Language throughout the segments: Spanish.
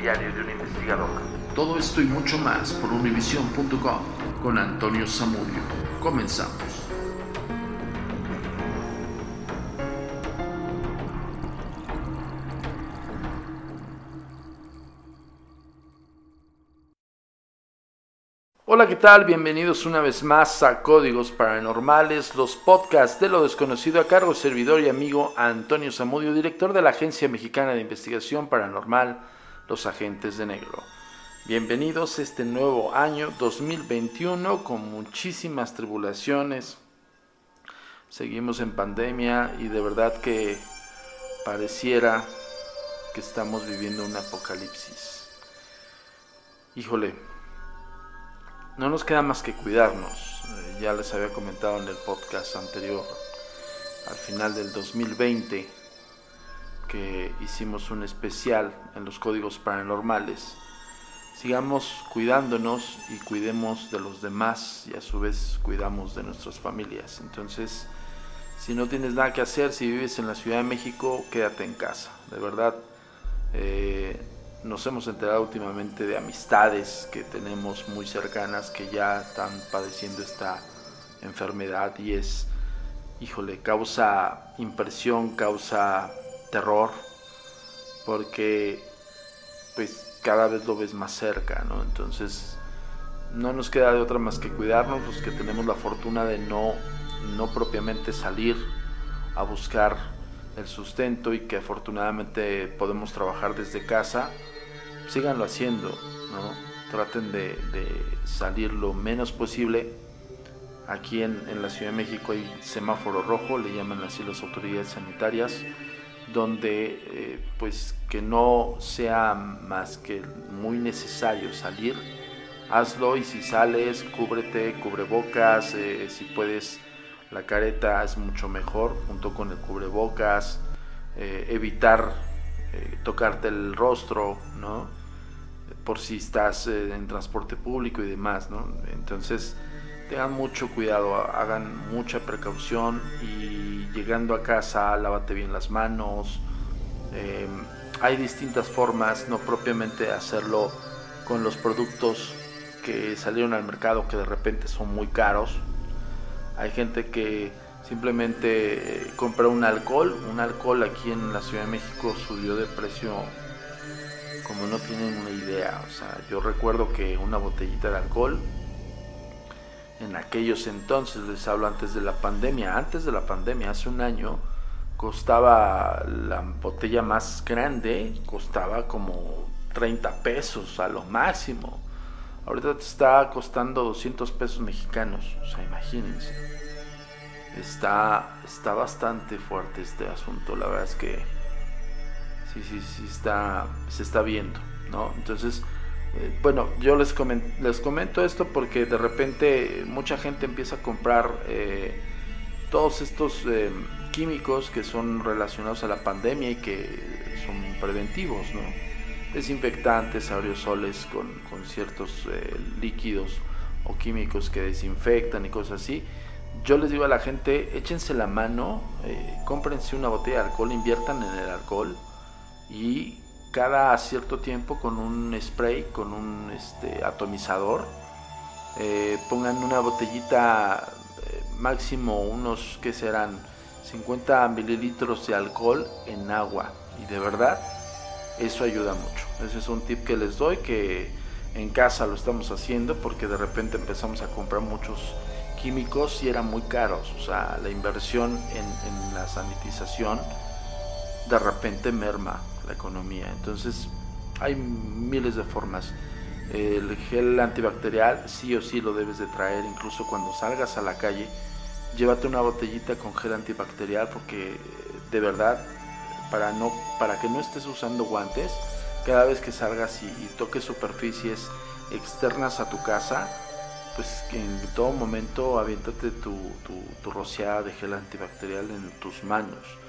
diario de un investigador. Todo esto y mucho más por univision.com con Antonio Zamudio. Comenzamos. Hola, ¿qué tal? Bienvenidos una vez más a Códigos Paranormales, los podcasts de lo desconocido a cargo servidor y amigo Antonio Zamudio, director de la Agencia Mexicana de Investigación Paranormal, Los Agentes de Negro. Bienvenidos a este nuevo año 2021 con muchísimas tribulaciones. Seguimos en pandemia y de verdad que pareciera que estamos viviendo un apocalipsis. Híjole, no nos queda más que cuidarnos. Eh, ya les había comentado en el podcast anterior, al final del 2020, que hicimos un especial en los códigos paranormales. Sigamos cuidándonos y cuidemos de los demás y a su vez cuidamos de nuestras familias. Entonces, si no tienes nada que hacer, si vives en la Ciudad de México, quédate en casa. De verdad, eh, nos hemos enterado últimamente de amistades que tenemos muy cercanas que ya están padeciendo esta enfermedad y es, híjole, causa impresión, causa terror, porque pues cada vez lo ves más cerca, ¿no? Entonces no nos queda de otra más que cuidarnos, los que tenemos la fortuna de no, no propiamente salir a buscar el sustento y que afortunadamente podemos trabajar desde casa, síganlo haciendo, ¿no? Traten de, de salir lo menos posible. Aquí en, en, la Ciudad de México hay semáforo rojo, le llaman así las autoridades sanitarias, donde eh, pues que no sea más que muy necesario salir, hazlo y si sales, cúbrete, cubrebocas, eh, si puedes la careta es mucho mejor junto con el cubrebocas, eh, evitar tocarte el rostro, ¿no? Por si estás en transporte público y demás, ¿no? Entonces, tengan mucho cuidado, hagan mucha precaución y llegando a casa, lávate bien las manos. Eh, hay distintas formas, no propiamente hacerlo con los productos que salieron al mercado que de repente son muy caros. Hay gente que simplemente eh, compra un alcohol. Un alcohol aquí en la Ciudad de México subió de precio como no tienen una idea. O sea, yo recuerdo que una botellita de alcohol, en aquellos entonces, les hablo antes de la pandemia, antes de la pandemia, hace un año, costaba la botella más grande, costaba como 30 pesos a lo máximo. Ahorita te está costando 200 pesos mexicanos, o sea, imagínense. Está, está bastante fuerte este asunto, la verdad es que sí, sí, sí está, se está viendo, ¿no? Entonces, bueno, yo les, les comento esto porque de repente mucha gente empieza a comprar eh, todos estos eh, químicos que son relacionados a la pandemia y que son preventivos, ¿no? Desinfectantes, aerosoles con, con ciertos líquidos o químicos que desinfectan y cosas así. Yo les digo a la gente, échense la mano, cómprense una botella de alcohol, inviertan en el alcohol y cada cierto tiempo con un spray, con un este, atomizador, eh, pongan una botellita eh, máximo unos que serán 50 mililitros de alcohol en agua y de verdad eso ayuda mucho. Ese es un tip que les doy que en casa lo estamos haciendo porque de repente empezamos a comprar muchos químicos y eran muy caros. O sea, la inversión en, en la sanitización de repente merma economía. Entonces hay miles de formas. El gel antibacterial sí o sí lo debes de traer, incluso cuando salgas a la calle. Llévate una botellita con gel antibacterial porque de verdad, para, no, para que no estés usando guantes, cada vez que salgas y, toques superficies externas a tu casa, pues en todo momento aviéntate tu, tu, tu rociada de gel antibacterial en tus manos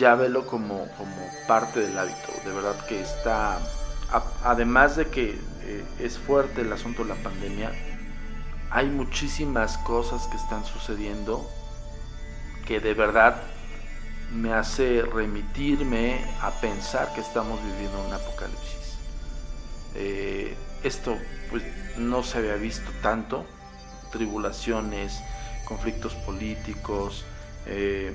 ya velo como, como parte del hábito. De verdad que está, además de que eh, es fuerte el asunto de la pandemia, hay muchísimas cosas que están sucediendo que de verdad me hace remitirme a pensar que estamos viviendo un apocalipsis. Eh, esto pues no se había visto tanto, tribulaciones, conflictos políticos, eh,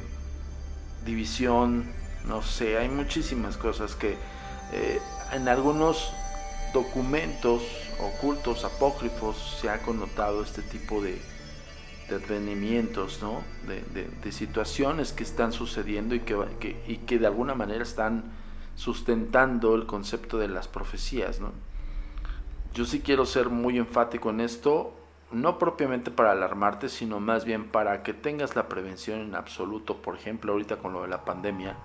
división, no sé, hay muchísimas cosas que eh, en algunos documentos ocultos, apócrifos, se ha connotado este tipo de, de advenimientos, ¿no? De, situaciones que están sucediendo y que, que de alguna manera están sustentando el concepto de las profecías, ¿no? Yo sí quiero ser muy enfático en esto no propiamente para alarmarte, sino más bien para que tengas la prevención en absoluto, por ejemplo, ahorita con lo de la pandemia,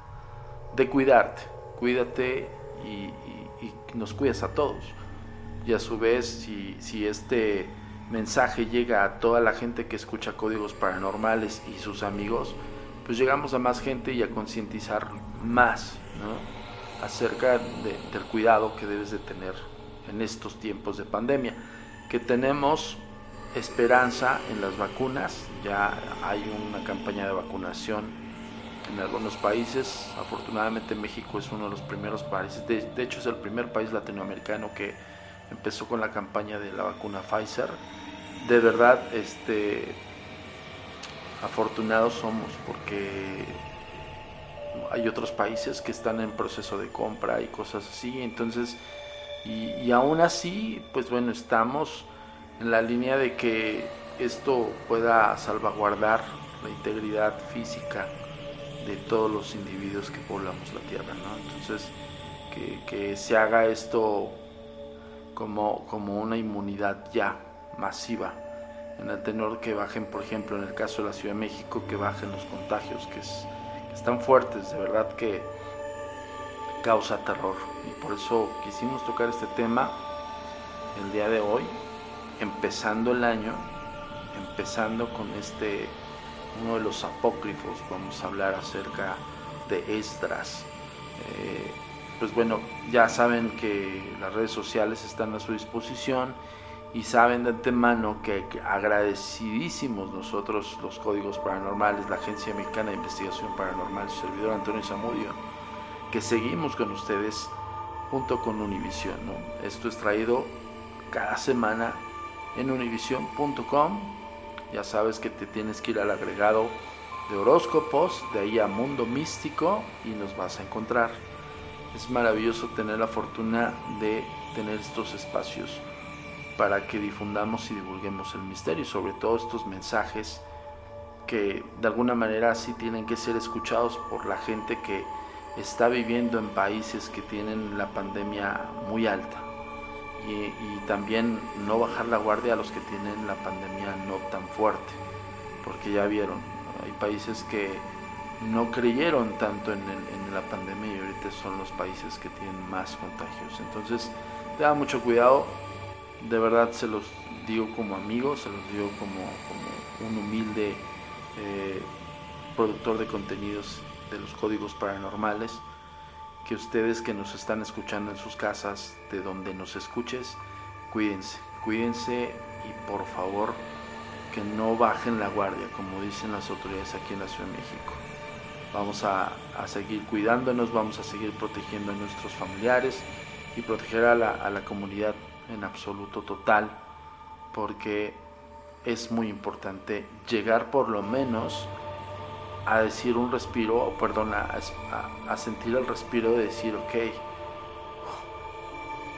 de cuidarte, cuídate y, nos cuidas a todos. Y a su vez, si, este mensaje llega a toda la gente que escucha códigos paranormales y sus amigos, pues llegamos a más gente y a concientizar más acerca del cuidado que debes de tener en estos tiempos de pandemia. Que tenemos esperanza en las vacunas. Ya hay una campaña de vacunación en algunos países. Afortunadamente México es uno de los primeros países, de, hecho es el primer país latinoamericano que empezó con la campaña de la vacuna Pfizer. De verdad, este, afortunados somos porque hay otros países que están en proceso de compra y cosas así. Entonces, y, y aún así, pues bueno, estamos en la línea de que esto pueda salvaguardar la integridad física de todos los individuos que poblamos la Tierra, ¿no? Entonces, que, se haga esto como, como una inmunidad ya masiva, en el tenor que bajen, por ejemplo, en el caso de la Ciudad de México, que bajen los contagios, que, que están fuertes, de verdad que causa terror. Y por eso quisimos tocar este tema el día de hoy, empezando el año, empezando con este, uno de los apócrifos, vamos a hablar acerca de Esdras. Eh, pues bueno, ya saben que las redes sociales están a su disposición y saben de antemano que agradecidísimos nosotros los códigos paranormales, la Agencia Mexicana de Investigación Paranormal, su servidor Antonio Zamudio, que seguimos con ustedes junto con Univision. Esto es traído cada semana en univision.com. Ya sabes que te tienes que ir al agregado de horóscopos, de ahí a Mundo Místico y nos vas a encontrar. es maravilloso tener la fortuna de tener estos espacios para que difundamos y divulguemos el misterio, sobre todo estos mensajes que de alguna manera sí tienen que ser escuchados por la gente que está viviendo en países que tienen la pandemia muy alta y, también no bajar la guardia a los que tienen la pandemia no tan fuerte, porque ya vieron, hay países que no creyeron tanto en, la pandemia y ahorita son los países que tienen más contagios. Entonces, tengan mucho cuidado, de verdad se los digo como amigo, se los digo como, como un humilde eh, productor de contenidos de los códigos paranormales, que ustedes que nos están escuchando en sus casas, de donde nos escuches, cuídense, cuídense y por favor que no bajen la guardia, como dicen las autoridades aquí en la Ciudad de México. Vamos a, seguir cuidándonos, vamos a seguir protegiendo a nuestros familiares y proteger a la, a la comunidad en absoluto total, porque es muy importante llegar por lo menos a decir un respiro, perdón, a, sentir el respiro de decir, ok,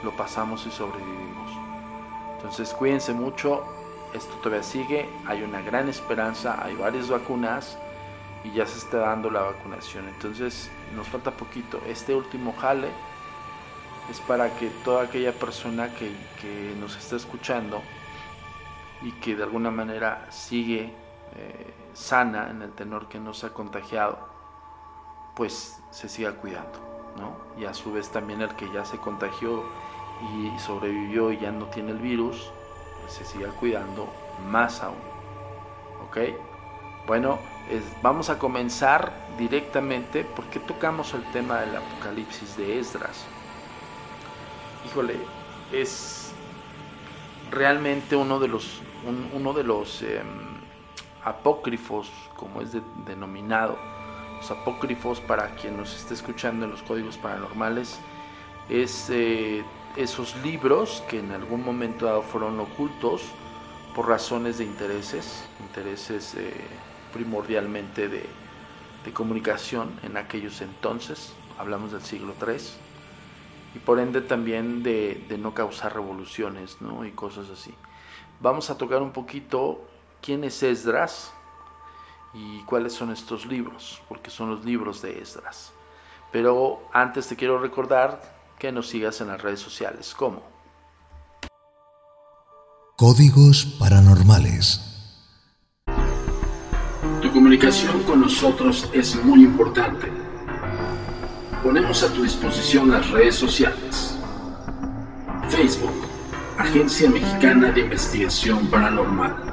lo pasamos y sobrevivimos. Entonces cuídense mucho, esto todavía sigue, hay una gran esperanza, hay varias vacunas y ya se está dando la vacunación. Entonces nos falta poquito. Este último jale es para que toda aquella persona que, que nos está escuchando y que de alguna manera sigue eh, sana en el tenor que no se ha contagiado, pues se siga cuidando, ¿no? Y a su vez también el que ya se contagió y sobrevivió y ya no tiene el virus, pues se siga cuidando más aún, ¿ok? Bueno, vamos a comenzar directamente porque tocamos el tema del apocalipsis de Esdras. Híjole, es realmente uno de los, uno de los em, apócrifos, como es denominado, los apócrifos para quien nos esté escuchando en los códigos paranormales, es eh, esos libros que en algún momento dado fueron ocultos por razones de intereses, intereses eh, primordialmente de, comunicación en aquellos entonces, hablamos del siglo III, y por ende también de, de no causar revoluciones ¿no? y cosas así. Vamos a tocar un poquito quién es Esdras y cuáles son estos libros, porque son los libros de Esdras. Pero antes te quiero recordar que nos sigas en las redes sociales. ¿Cómo? Códigos paranormales. Tu comunicación con nosotros es muy importante. Ponemos a tu disposición las redes sociales. Facebook, Agencia Mexicana de Investigación Paranormal.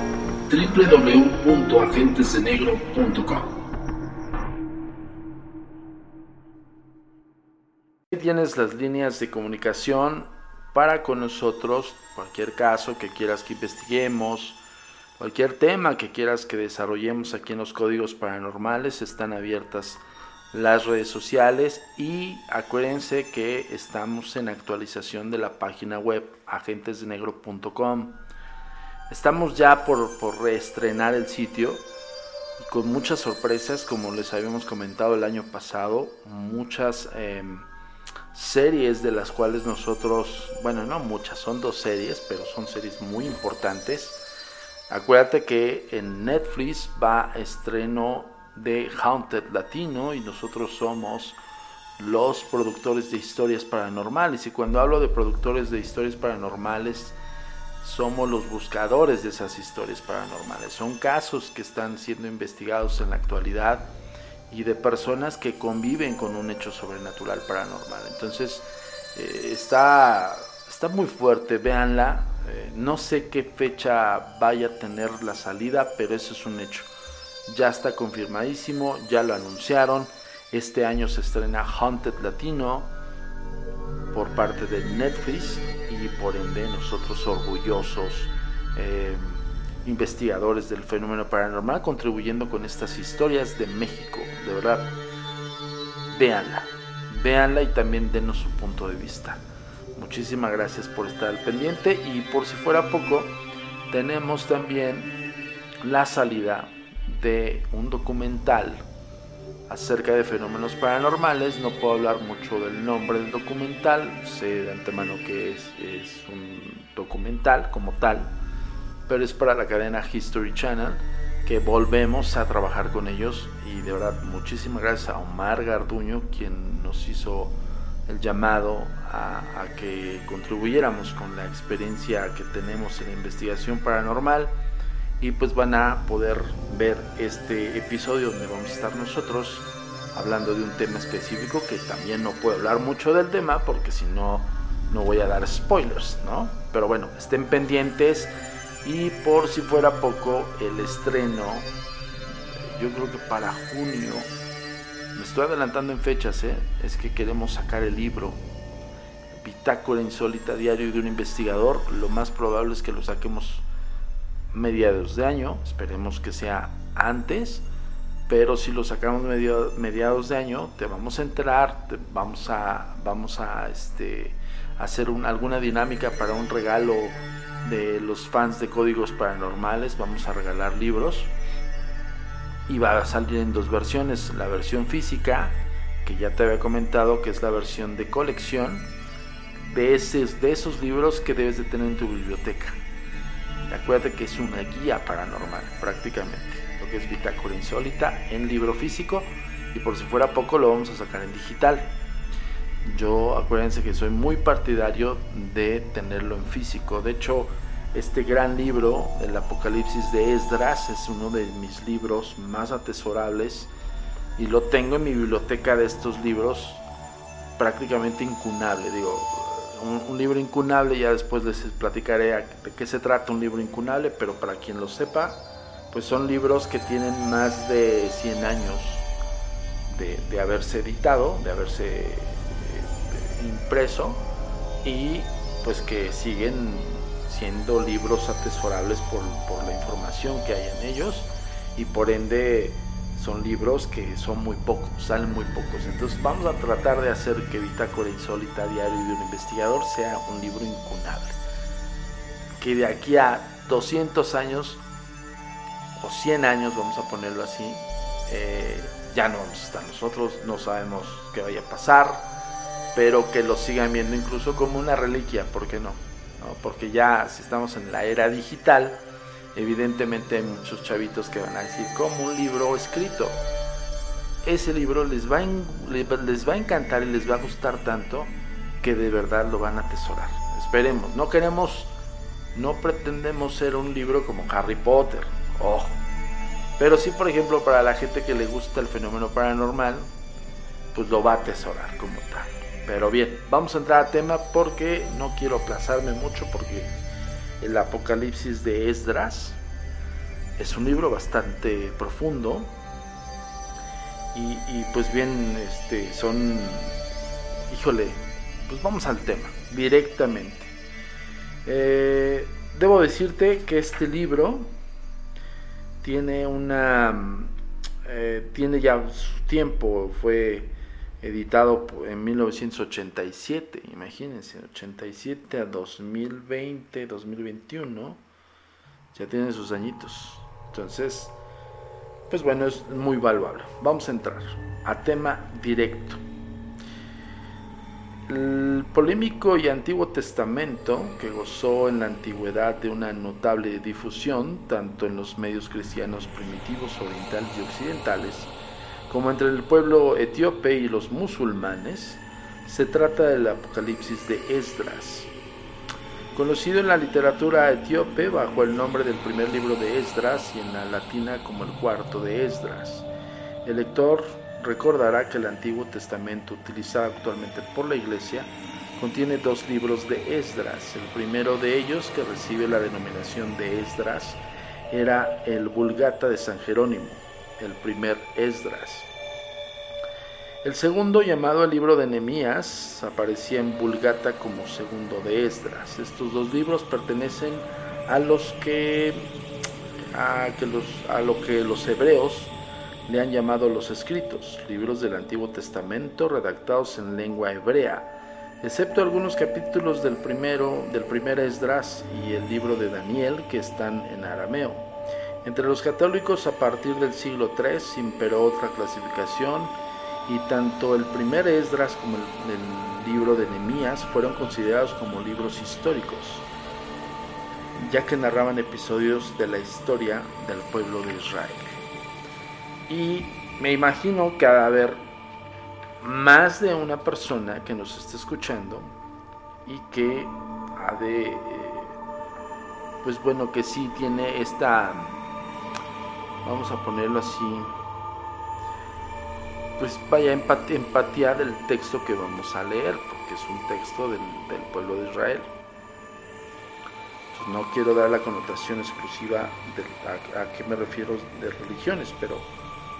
www.agentesdenegro.com. Tienes las líneas de comunicación para con nosotros, cualquier caso que quieras que investiguemos, cualquier tema que quieras que desarrollemos aquí en los códigos paranormales, están abiertas las redes sociales y acuérdense que estamos en actualización de la página web agentesdenegro.com. Estamos ya por, reestrenar el sitio con muchas sorpresas, como les habíamos comentado el año pasado, muchas em, series de las cuales nosotros, bueno, no muchas, son dos series, pero son series muy importantes. Acuérdate que en Netflix va estreno de Haunted Latino y nosotros somos los productores de historias paranormales. Y cuando hablo de productores de historias paranormales, somos los buscadores de esas historias paranormales. Son casos que están siendo investigados en la actualidad y de personas que conviven con un hecho sobrenatural paranormal. Entonces, eh, está, está muy fuerte, véanla. Eh, no sé qué fecha vaya a tener la salida, pero eso es un hecho. Ya está confirmadísimo, ya lo anunciaron. Este año se estrena Haunted Latino por parte de Netflix y por ende nosotros orgullosos eh, investigadores del fenómeno paranormal contribuyendo con estas historias de México. De verdad, véanla, véanla y también denos su punto de vista. Muchísimas gracias por estar al pendiente y por si fuera poco, tenemos también la salida de un documental acerca de fenómenos paranormales. No puedo hablar mucho del nombre del documental, sé de antemano que es, es un documental como tal, pero es para la cadena History Channel que volvemos a trabajar con ellos y de verdad muchísimas gracias a Omar Garduño quien nos hizo el llamado a, a, que contribuyéramos con la experiencia que tenemos en la investigación paranormal y pues van a poder ver este episodio donde vamos a estar nosotros hablando de un tema específico que también no puedo hablar mucho del tema porque si no no voy a dar spoilers, ¿no? Pero bueno, estén pendientes y por si fuera poco el estreno yo creo que para junio me estoy adelantando en fechas, ¿eh? es que queremos sacar el libro Bitácora Insólita Diario de un Investigador. Lo más probable es que lo saquemos mediados de año, esperemos que sea antes, pero si lo sacamos mediados de año, te vamos a enterar, te vamos a, vamos a este, hacer un, alguna dinámica para un regalo de los fans de códigos paranormales, vamos a regalar libros y va a salir en dos versiones, la versión física, que ya te había comentado que es la versión de colección de, de esos libros que debes de tener en tu biblioteca. Acuérdate que es una guía paranormal, prácticamente. Lo que es Bitácora Insólita en libro físico. Y por si fuera poco, lo vamos a sacar en digital. Yo acuérdense que soy muy partidario de tenerlo en físico. De hecho, este gran libro, El Apocalipsis de Esdras, es uno de mis libros más atesorables. Y lo tengo en mi biblioteca de estos libros prácticamente incunable. Digo, un, libro incunable, ya después les platicaré de qué se trata un libro incunable, pero para quien lo sepa, pues son libros que tienen más de 100 años de, haberse editado, de haberse eh, impreso y pues que siguen siendo libros atesorables por, por la información que hay en ellos y por ende son libros que son muy pocos, salen muy pocos. Entonces vamos a tratar de hacer que Bitácora Insólita Diario de un Investigador sea un libro incunable. Que de aquí a 200 años o 100 años, vamos a ponerlo así, eh, ya no vamos a estar nosotros, no sabemos qué vaya a pasar, pero que lo sigan viendo incluso como una reliquia, ¿por qué no? ¿No? Porque ya si estamos en la era digital, evidentemente hay muchos chavitos que van a decir, como un libro escrito. Ese libro les va, a, les va a encantar y les va a gustar tanto que de verdad lo van a atesorar. Esperemos, no queremos, no pretendemos ser un libro como Harry Potter, ojo. Pero sí, por ejemplo, para la gente que le gusta el fenómeno paranormal, pues lo va a atesorar como tal. Pero bien, vamos a entrar a tema porque no quiero aplazarme mucho porque el Apocalipsis de Esdras. Es un libro bastante profundo. Y, pues bien, este, son, híjole, pues vamos al tema, directamente. Eh, debo decirte que este libro tiene una, eh, tiene ya su tiempo, fue editado en 1987, imagínense, 87 a 2020, 2021, ya tiene sus añitos. Entonces, pues bueno, es muy valuable. Vamos a entrar a tema directo. El polémico y antiguo testamento, que gozó en la antigüedad de una notable difusión, tanto en los medios cristianos primitivos, orientales y occidentales, como entre el pueblo etíope y los musulmanes, se trata del Apocalipsis de Esdras. Conocido en la literatura etíope bajo el nombre del primer libro de Esdras y en la latina como el cuarto de Esdras. El lector recordará que el Antiguo Testamento utilizado actualmente por la Iglesia contiene dos libros de Esdras. El primero de ellos, que recibe la denominación de Esdras, era el Vulgata de San Jerónimo, el primer Esdras. El segundo, llamado el libro de Nehemías, aparecía en Vulgata como segundo de Esdras. Estos dos libros pertenecen a los que a, que los, a lo que los hebreos le han llamado los escritos, libros del Antiguo Testamento redactados en lengua hebrea, excepto algunos capítulos del primero del primer Esdras y el libro de Daniel que están en arameo. Entre los católicos a partir del siglo III imperó otra clasificación y tanto el primer Esdras como el, libro de Nehemías fueron considerados como libros históricos, ya que narraban episodios de la historia del pueblo de Israel. Y me imagino que ha haber más de una persona que nos esté escuchando y que ha de, eh, pues bueno, que sí tiene esta, vamos a ponerlo así, pues vaya empatía, empatía del texto que vamos a leer, porque es un texto del, pueblo de Israel. no quiero dar la connotación exclusiva a, qué me refiero de religiones, pero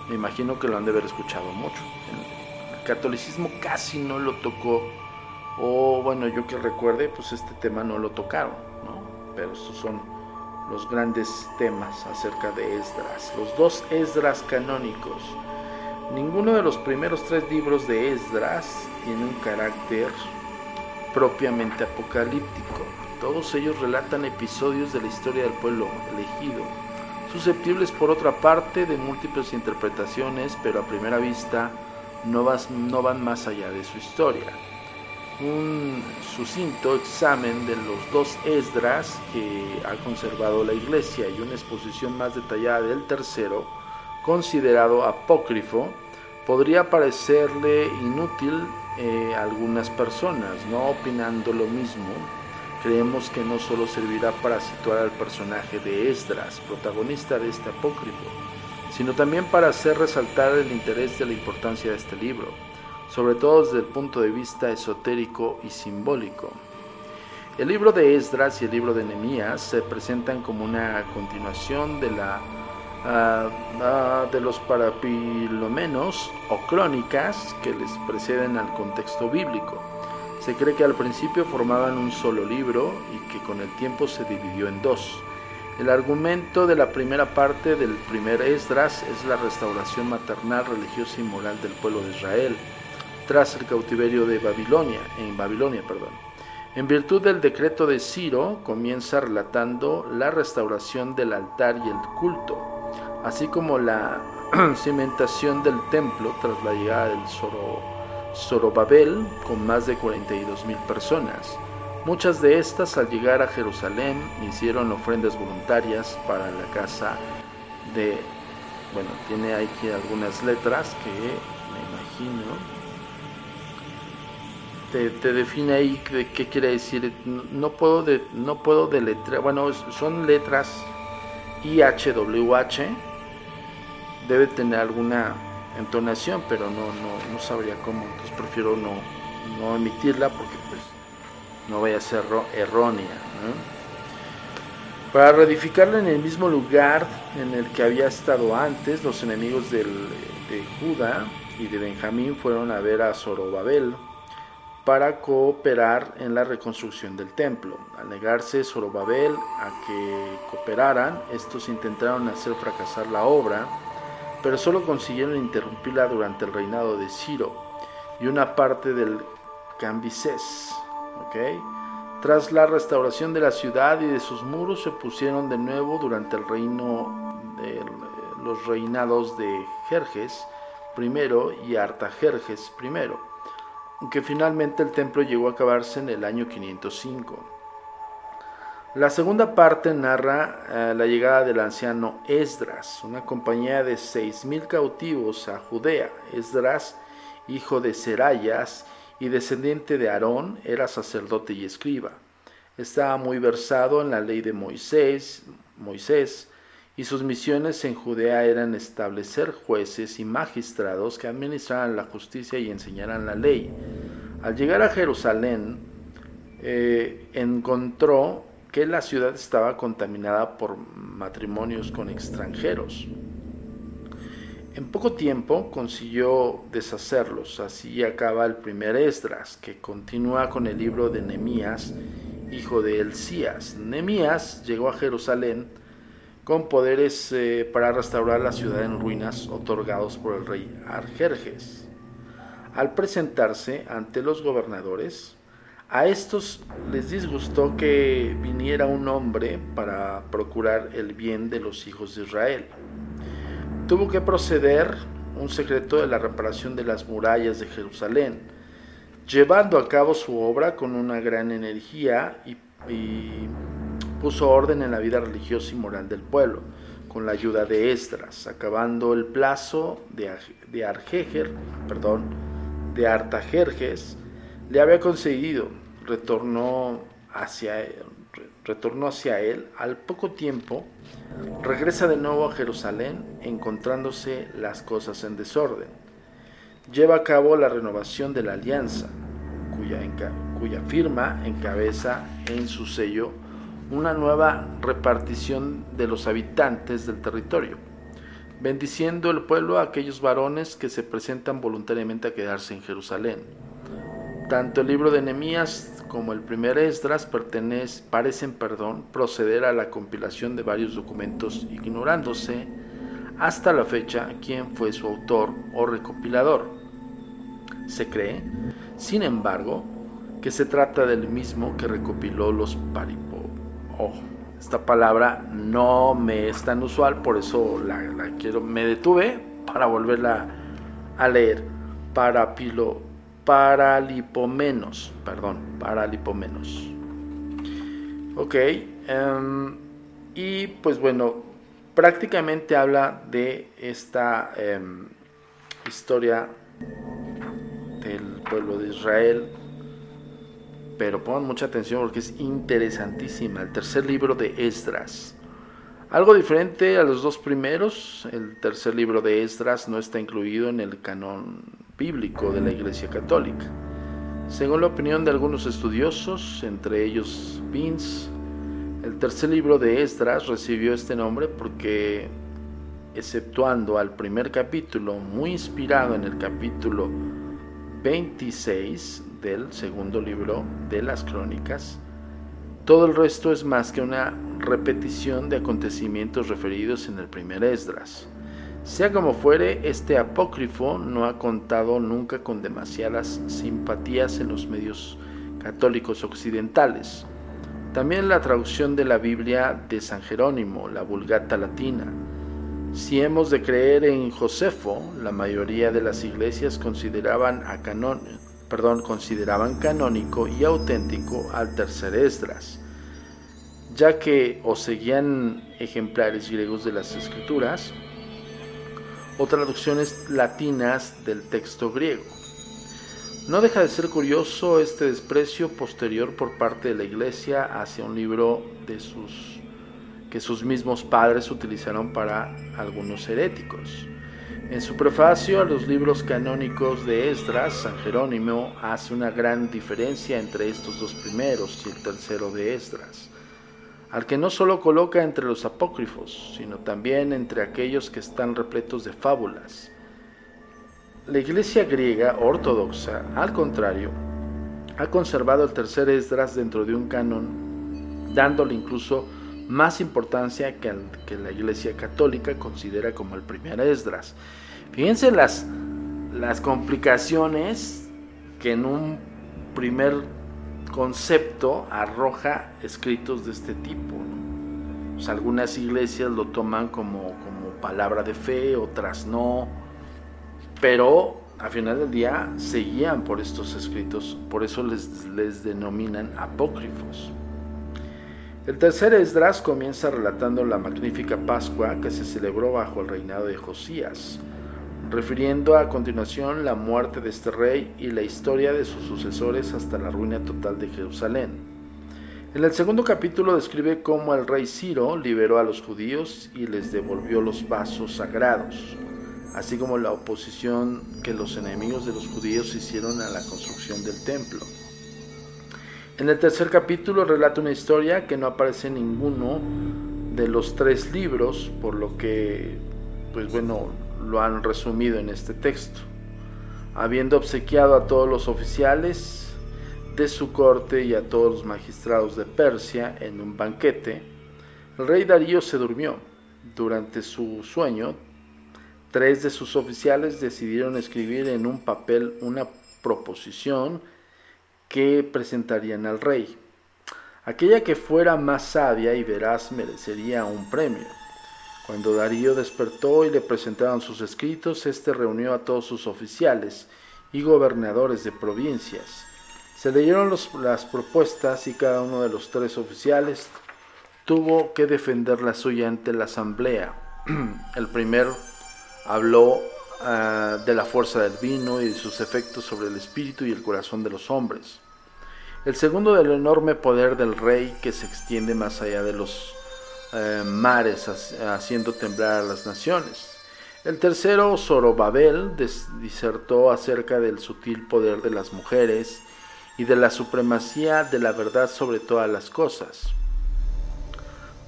me imagino que lo han de haber escuchado mucho. El, catolicismo casi no lo tocó, o bueno, yo que recuerde, pues este tema no lo tocaron, ¿no? Pero estos son los grandes temas acerca de Esdras, los dos Esdras canónicos Ninguno de los primeros tres libros de Esdras tiene un carácter propiamente apocalíptico. Todos ellos relatan episodios de la historia del pueblo elegido, susceptibles por otra parte de múltiples interpretaciones, pero a primera vista no, no van más allá de su historia. Un sucinto examen de los dos Esdras que ha conservado la iglesia y una exposición más detallada del tercero, considerado apócrifo, podría parecerle inútil eh, a algunas personas, no opinando lo mismo. Creemos que no solo servirá para situar al personaje de Esdras, protagonista de este apócrifo, sino también para hacer resaltar el interés de la importancia de este libro, sobre todo desde el punto de vista esotérico y simbólico. El libro de Esdras y el libro de Nehemías se presentan como una continuación de la de los parapilomenos o crónicas que les preceden al contexto bíblico. Se cree que al principio formaban un solo libro y que con el tiempo se dividió en dos. El argumento de la primera parte del primer Esdras es la restauración maternal, religiosa y moral del pueblo de Israel tras el cautiverio de Babilonia, en Babilonia, perdón. En virtud del decreto de Ciro, comienza relatando la restauración del altar y el culto, así como la cimentación del templo tras la llegada del Zorobabel con más de 42 mil personas. Muchas de estas al llegar a Jerusalén hicieron ofrendas voluntarias para la casa de, bueno, tiene aquí algunas letras que me imagino, te, define ahí qué, quiere decir. No puedo, no puedo deletrear, bueno, son letras IHWH, debe tener alguna entonación, pero no, no, no sabría cómo, entonces prefiero no, no emitirla porque pues no vaya a ser errónea. Para reedificarla en el mismo lugar en el que había estado antes, los enemigos de Judá y de Benjamín fueron a ver a Zorobabel para cooperar en la reconstrucción del templo. Al negarse Zorobabel a que cooperaran, estos intentaron hacer fracasar la obra pero solo consiguieron interrumpirla durante el reinado de Ciro y una parte del Cambises. Tras la restauración de la ciudad y de sus muros se pusieron de nuevo durante el reino de los reinados de Jerjes I y Artajerjes I, aunque finalmente el templo llegó a acabarse en el año 505. La segunda parte narra eh, la llegada del anciano Esdras, una compañía de seis mil cautivos a Judea. Esdras, hijo de Serayas y descendiente de Aarón, era sacerdote y escriba. Estaba muy versado en la ley de Moisés, Moisés, y sus misiones en Judea eran establecer jueces y magistrados que administraran la justicia y enseñaran la ley. Al llegar a Jerusalén, eh, encontró que la ciudad estaba contaminada por matrimonios con extranjeros. En poco tiempo consiguió deshacerlos, así acaba el primer Esdras, que continúa con el libro de Nemías, hijo de Elías. Nemías llegó a Jerusalén con poderes eh, para restaurar la ciudad en ruinas otorgados por el rey Arjerjes. Al presentarse ante los gobernadores, a estos les disgustó que viniera un hombre para procurar el bien de los hijos de Israel tuvo que proceder un secreto de la reparación de las murallas de Jerusalén, llevando a cabo su obra con una gran energía y, puso orden en la vida religiosa y moral del pueblo, con la ayuda de Esdras, acabando el plazo de, de perdón, de Artajerjes, le había concedido, retornó hacia, retornó hacia él al poco tiempo, regresa de nuevo a Jerusalén encontrándose las cosas en desorden. Lleva a cabo la renovación de la alianza, cuya firma encabeza en su sello una nueva repartición de los habitantes del territorio, bendiciendo el pueblo a aquellos varones que se presentan voluntariamente a quedarse en Jerusalén. Tanto el libro de Nehemías como el primer Esdras pertenece, parecen perdón, proceder a la compilación de varios documentos ignorándose hasta la fecha quién fue su autor o recopilador. Se cree, sin embargo, que se trata del mismo que recopiló los paripo. Ojo, esta palabra no me es tan usual, por eso la, quiero, me detuve para volverla a leer. Parapilo paralipomenos, perdón, paralipomenos. Ok, em, y pues bueno, prácticamente habla de esta em, historia del pueblo de Israel, pero pongan mucha atención porque es interesantísima. El tercer libro de Esdras. Algo diferente a los dos primeros, el tercer libro de Esdras no está incluido en el canon bíblico de la Iglesia Católica. Según la opinión de algunos estudiosos, entre ellos Vince, el tercer libro de Esdras recibió este nombre porque, exceptuando al primer capítulo, muy inspirado en el capítulo 26 del segundo libro de las crónicas, todo el resto es más que una repetición de acontecimientos referidos en el primer Esdras. Sea como fuere, este apócrifo no ha contado nunca con demasiadas simpatías en los medios católicos occidentales. También la traducción de la Biblia de San Jerónimo, la Vulgata Latina. Si hemos de creer en Josefo, la mayoría de las iglesias consideraban, a perdón, consideraban canónico y auténtico al tercer Esdras, ya que o seguían ejemplares griegos de las escrituras, o traducciones latinas del texto griego. No deja de ser curioso este desprecio posterior por parte de la Iglesia hacia un libro que sus mismos padres utilizaron para algunos heréticos. En su prefacio a los libros canónicos de Esdras, San Jerónimo hace una gran diferencia entre estos dos primeros y el tercero de Esdras al que no solo coloca entre los apócrifos, sino también entre aquellos que están repletos de fábulas. La iglesia griega ortodoxa, al contrario, ha conservado el tercer Esdras dentro de un canon, dándole incluso más importancia que, que la iglesia católica considera como el primer Esdras. Fíjense las, las complicaciones que en un primer concepto arroja escritos de este tipo. Pues algunas iglesias lo toman como, como palabra de fe, otras no, pero al final del día seguían por estos escritos, por eso les, les denominan apócrifos. El tercer Esdras comienza relatando la magnífica Pascua que se celebró bajo el reinado de Josías refiriendo a continuación la muerte de este rey y la historia de sus sucesores hasta la ruina total de Jerusalén. En el segundo capítulo describe cómo el rey Ciro liberó a los judíos y les devolvió los vasos sagrados, así como la oposición que los enemigos de los judíos hicieron a la construcción del templo. En el tercer capítulo relata una historia que no aparece en ninguno de los tres libros, por lo que, pues bueno, lo han resumido en este texto. Habiendo obsequiado a todos los oficiales de su corte y a todos los magistrados de Persia en un banquete, el rey Darío se durmió. Durante su sueño, tres de sus oficiales decidieron escribir en un papel una proposición que presentarían al rey. Aquella que fuera más sabia y veraz merecería un premio. Cuando Darío despertó y le presentaron sus escritos, éste reunió a todos sus oficiales y gobernadores de provincias. Se leyeron las propuestas y cada uno de los tres oficiales tuvo que defender la suya ante la asamblea. El primero habló ah, de la fuerza del vino y de sus efectos sobre el espíritu y el corazón de los hombres. El segundo del enorme poder del rey que se extiende más allá de los eh, mares haciendo temblar a las naciones. El tercero, Zorobabel, disertó acerca del sutil poder de las mujeres y de la supremacía de la verdad sobre todas las cosas.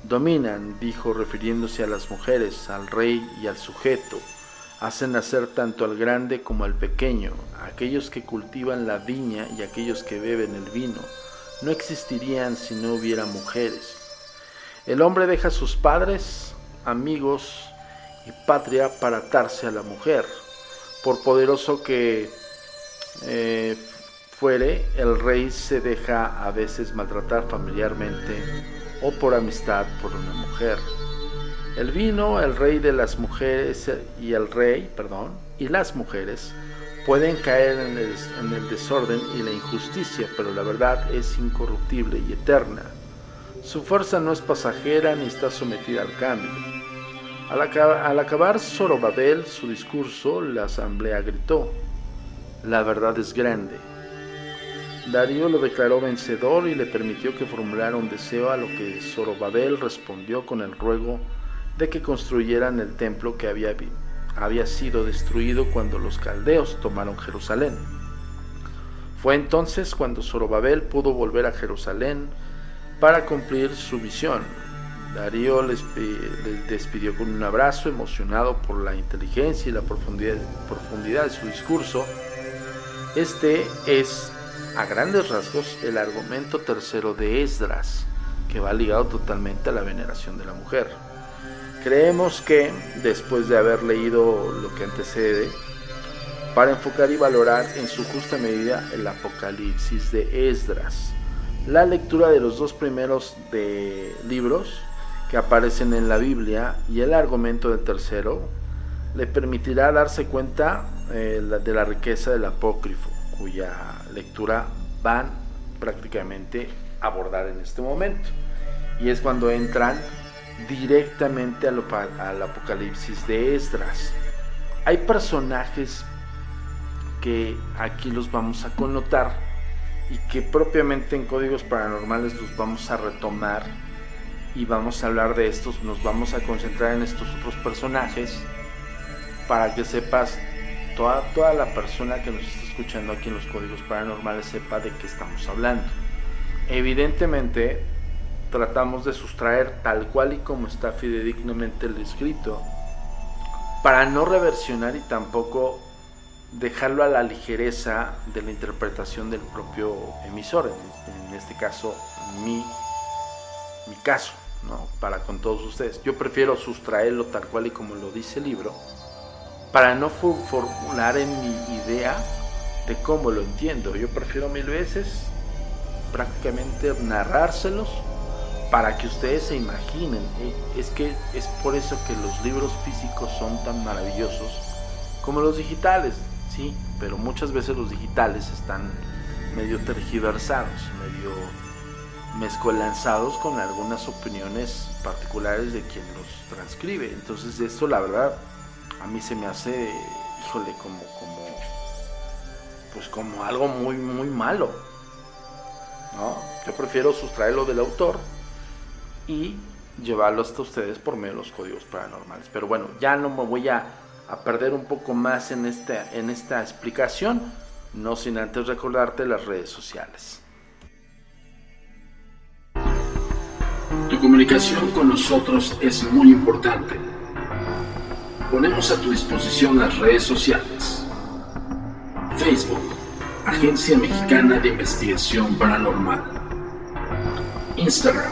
Dominan, dijo refiriéndose a las mujeres, al rey y al sujeto, hacen nacer tanto al grande como al pequeño, aquellos que cultivan la viña y aquellos que beben el vino, no existirían si no hubiera mujeres. El hombre deja sus padres, amigos y patria para atarse a la mujer. Por poderoso que eh, fuere, el rey se deja a veces maltratar familiarmente o por amistad por una mujer. El vino, el rey de las mujeres y el rey, perdón, y las mujeres pueden caer en el, en el desorden y la injusticia, pero la verdad es incorruptible y eterna. Su fuerza no es pasajera ni está sometida al cambio. Al, acabar Zorobabel su discurso, la asamblea gritó, la verdad es grande. Darío lo declaró vencedor y le permitió que formulara un deseo a lo que Zorobabel respondió con el ruego de que construyeran el templo que había, había sido destruido cuando los caldeos tomaron Jerusalén. Fue entonces cuando Zorobabel pudo volver a Jerusalén para cumplir su visión. Darío les, despidió con un abrazo emocionado por la inteligencia y la profundidad, profundidad de su discurso. Este es, a grandes rasgos, el argumento tercero de Esdras, que va ligado totalmente a la veneración de la mujer. Creemos que, después de haber leído lo que antecede, para enfocar y valorar en su justa medida el Apocalipsis de Esdras, la lectura de los dos primeros de libros que aparecen en la Biblia y el argumento del tercero le permitirá darse cuenta eh, de la riqueza del apócrifo, cuya lectura van prácticamente a abordar en este momento. Y es cuando entran directamente al, al apocalipsis de Esdras. Hay personajes que aquí los vamos a connotar y que propiamente en códigos paranormales los vamos a retomar y vamos a hablar de estos, nos vamos a concentrar en estos otros personajes para que sepas, toda, toda la persona que nos está escuchando aquí en los códigos paranormales sepa de qué estamos hablando. Evidentemente tratamos de sustraer tal cual y como está fidedignamente el escrito para no reversionar y tampoco dejarlo a la ligereza de la interpretación del propio emisor, en, este caso mi, mi caso, ¿no? para con todos ustedes. Yo prefiero sustraerlo tal cual y como lo dice el libro, para no formular en mi idea de cómo lo entiendo. Yo prefiero mil veces prácticamente narrárselos para que ustedes se imaginen. Eh, es que es por eso que los libros físicos son tan maravillosos como los digitales sí, pero muchas veces los digitales están medio tergiversados, medio mezcolanzados con algunas opiniones particulares de quien los transcribe. Entonces esto la verdad a mí se me hace, híjole, como, como, pues como algo muy, muy malo. ¿no? Yo prefiero sustraerlo del autor y llevarlo hasta ustedes por medio de los códigos paranormales. Pero bueno, ya no me voy a a perder un poco más en esta, en esta explicación, no sin antes recordarte las redes sociales. Tu comunicación con nosotros es muy importante. Ponemos a tu disposición las redes sociales. Facebook, Agencia Mexicana de Investigación Paranormal. Instagram,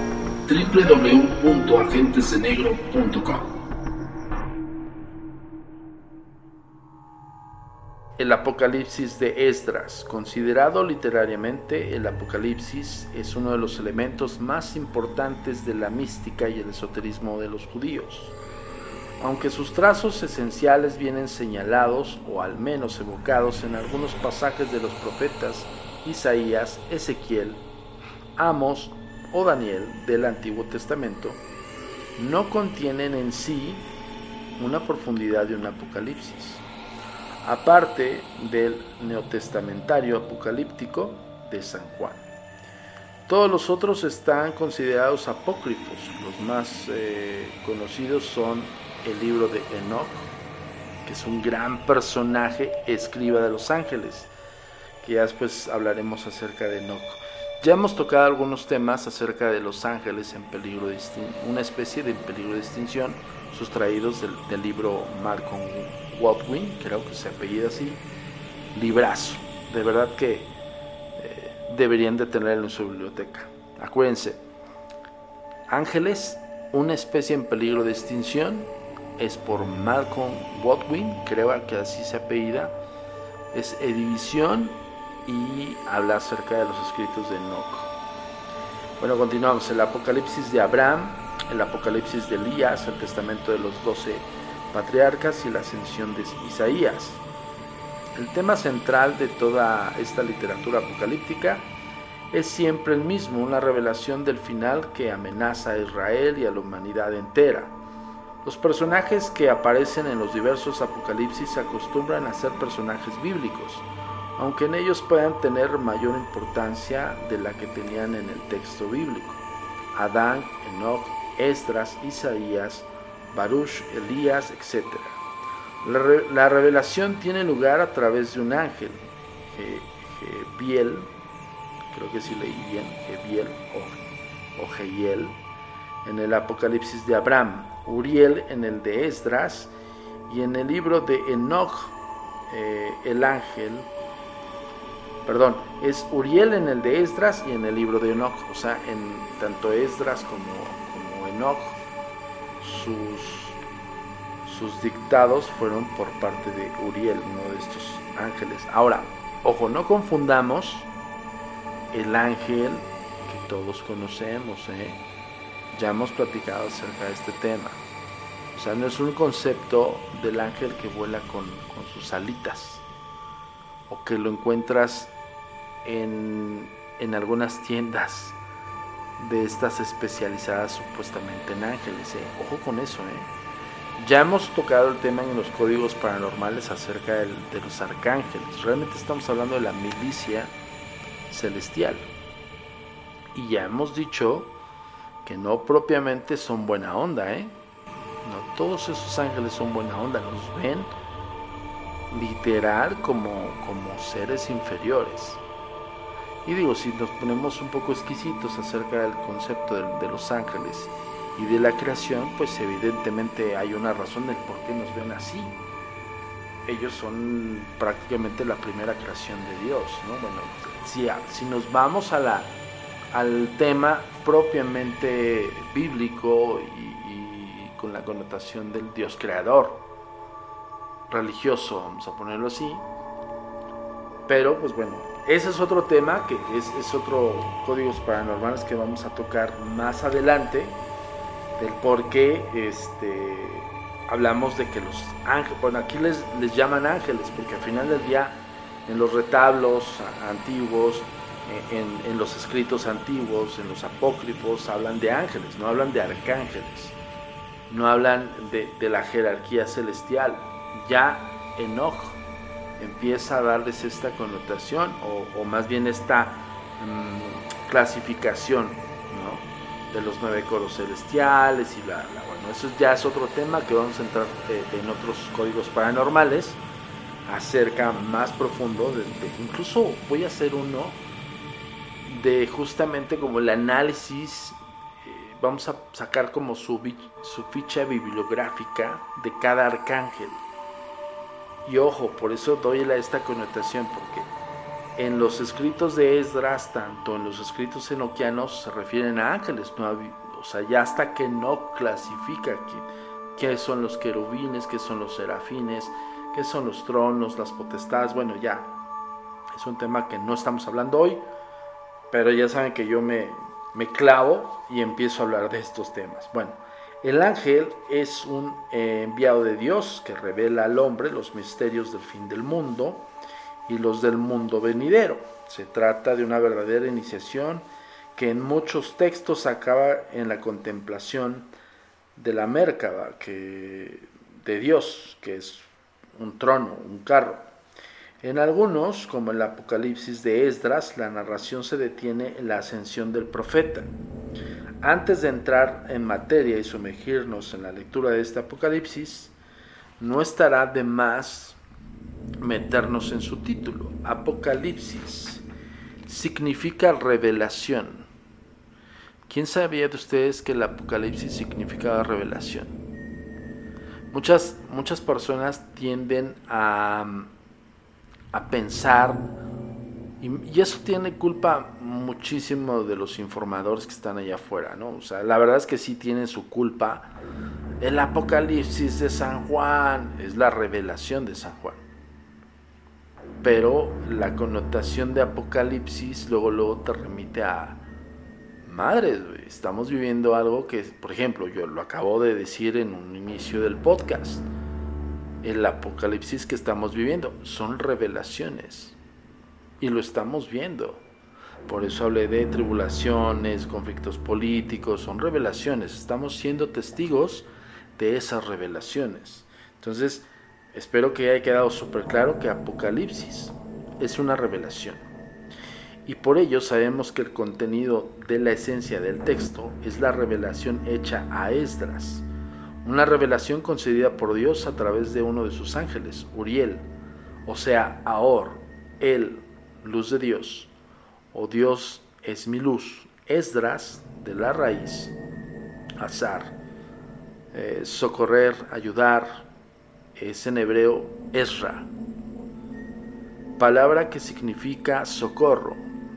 www.agentesdenegro.com. El Apocalipsis de Esdras. Considerado literariamente, el Apocalipsis es uno de los elementos más importantes de la mística y el esoterismo de los judíos. Aunque sus trazos esenciales vienen señalados o al menos evocados en algunos pasajes de los profetas Isaías, Ezequiel, Amos o Daniel del Antiguo Testamento, no contienen en sí una profundidad de un apocalipsis aparte del neotestamentario apocalíptico de San Juan. Todos los otros están considerados apócrifos. Los más eh, conocidos son el libro de Enoch, que es un gran personaje, escriba de los ángeles, que ya después hablaremos acerca de Enoch. Ya hemos tocado algunos temas acerca de los ángeles en peligro de una especie de peligro de extinción, sustraídos del, libro Malcolm Watwin, creo que se apellida así, librazo. De verdad que eh, deberían de tenerlo en su biblioteca. Acuérdense, Ángeles, una especie en peligro de extinción, es por Malcolm Watwin, creo que así se apellida. Es edición y habla acerca de los escritos de Enoch. Bueno, continuamos. El Apocalipsis de Abraham, el Apocalipsis de Elías, el Testamento de los Doce patriarcas y la ascensión de Isaías. El tema central de toda esta literatura apocalíptica es siempre el mismo, una revelación del final que amenaza a Israel y a la humanidad entera. Los personajes que aparecen en los diversos apocalipsis se acostumbran a ser personajes bíblicos, aunque en ellos puedan tener mayor importancia de la que tenían en el texto bíblico. Adán, Enoch, Esdras, Isaías, Baruch, Elías, etc. La, revelación tiene lugar a través de un ángel, Gebiel, creo que sí leí bien, Gebiel o, o en el Apocalipsis de Abraham, Uriel en el de Esdras y en el libro de Enoch, eh, el ángel, perdón, es Uriel en el de Esdras y en el libro de Enoch, o sea, en tanto Esdras como, como Enoch sus, sus dictados fueron por parte de Uriel, uno de estos ángeles. Ahora, ojo, no confundamos el ángel que todos conocemos, ¿eh? ya hemos platicado acerca de este tema. O sea, no es un concepto del ángel que vuela con, con sus alitas o que lo encuentras en, en algunas tiendas de estas especializadas supuestamente en ángeles. ¿eh? Ojo con eso. ¿eh? Ya hemos tocado el tema en los códigos paranormales acerca de los arcángeles. Realmente estamos hablando de la milicia celestial. Y ya hemos dicho que no propiamente son buena onda. ¿eh? No todos esos ángeles son buena onda. Los ven literal como, como seres inferiores. Y digo, si nos ponemos un poco exquisitos acerca del concepto de, los ángeles y de la creación, pues evidentemente hay una razón del por qué nos ven así. Ellos son prácticamente la primera creación de Dios, ¿no? Bueno, si, si nos vamos a la, al tema propiamente bíblico y, y con la connotación del Dios creador, religioso, vamos a ponerlo así, pero pues bueno, ese es otro tema, que es, otro códigos paranormales que vamos a tocar más adelante, del por qué este, hablamos de que los ángeles, bueno, aquí les, les llaman ángeles, porque al final del día, en los retablos antiguos, eh, en, los escritos antiguos, en los apócrifos, hablan de ángeles, no hablan de arcángeles, no hablan de, de la jerarquía celestial. Ya Enoch empieza a darles esta connotación o, más bien esta mm, clasificación de los nueve coros celestiales y bla, bla. Bueno, eso ya es otro tema que vamos a entrar eh, en otros códigos paranormales acerca más profundo. Incluso voy a hacer uno de justamente como el análisis. Eh, vamos a sacar como su, su ficha bibliográfica de cada arcángel. Y ojo, por eso doy esta connotación, porque en los escritos de Esdras, tanto en los escritos enoquianos, se refieren a ángeles, o sea, ya hasta que no clasifica qué son los querubines, qué son los serafines, qué son los tronos, las potestades, bueno, ya, es un tema que no estamos hablando hoy, pero ya saben que yo me, me clavo y empiezo a hablar de estos temas. Bueno, el ángel es un eh, enviado de Dios que revela al hombre los misterios del fin del mundo y los del mundo venidero. Se trata de una verdadera iniciación que en muchos textos acaba en la contemplación de la Mércaba que, de Dios, que es un trono, un carro. En algunos, como el Apocalipsis de Esdras, la narración se detiene en la ascensión del profeta. Antes de entrar en materia y sumergirnos en la lectura de este Apocalipsis, no estará de más meternos en su título. Apocalipsis significa revelación. ¿Quién sabía de ustedes que el Apocalipsis significaba revelación? Muchas, muchas personas tienden a, a pensar y, eso tiene culpa muchísimo de los informadores que están allá afuera, ¿no? O sea, la verdad es que sí tienen su culpa. El apocalipsis de San Juan es la revelación de San Juan. Pero la connotación de apocalipsis luego, luego te remite a madres, Estamos viviendo algo que, por ejemplo, yo lo acabo de decir en un inicio del podcast. El apocalipsis que estamos viviendo son revelaciones y lo estamos viendo. Por eso hablé de tribulaciones, conflictos políticos, son revelaciones. Estamos siendo testigos de esas revelaciones. Entonces, espero que haya quedado súper claro que Apocalipsis es una revelación. Y por ello sabemos que el contenido de la esencia del texto es la revelación hecha a Esdras, una revelación concedida por Dios a través de uno de sus ángeles, Uriel, o sea, Ahor, él, luz de Dios, o Dios es mi luz, Esdras de la raíz, azar, eh, socorrer, ayudar, es en hebreo Esra, palabra que significa socorro.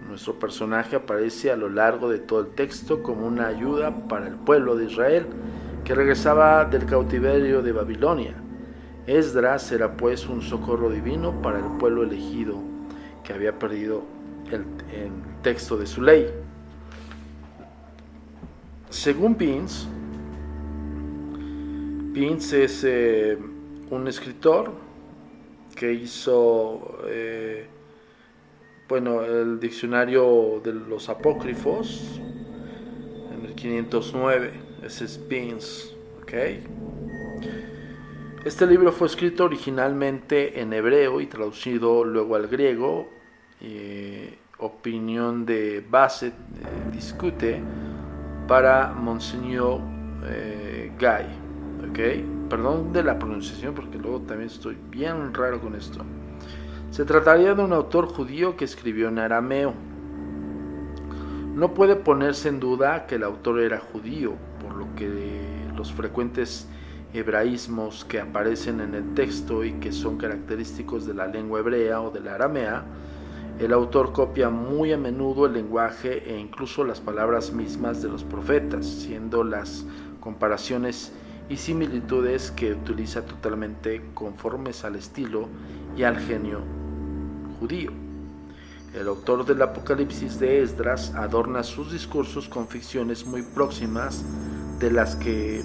Nuestro personaje aparece a lo largo de todo el texto como una ayuda para el pueblo de Israel que regresaba del cautiverio de Babilonia. Esdras era pues un socorro divino para el pueblo elegido que había perdido el, texto de su ley. Según Pins, Pins es eh, un escritor que hizo eh, bueno, el diccionario de los apócrifos en el 509. Ese es Pins. Este libro fue escrito originalmente en hebreo y traducido luego al griego eh, opinión de Bassett eh, discute para Monseñor eh, Guy. ¿okay? Perdón de la pronunciación porque luego también estoy bien raro con esto. Se trataría de un autor judío que escribió en arameo. No puede ponerse en duda que el autor era judío, lo que los frecuentes hebraísmos que aparecen en el texto y que son característicos de la lengua hebrea o de la aramea, el autor copia muy a menudo el lenguaje e incluso las palabras mismas de los profetas, siendo las comparaciones y similitudes que utiliza totalmente conformes al estilo y al genio judío. El autor del Apocalipsis de Esdras adorna sus discursos con ficciones muy próximas de las que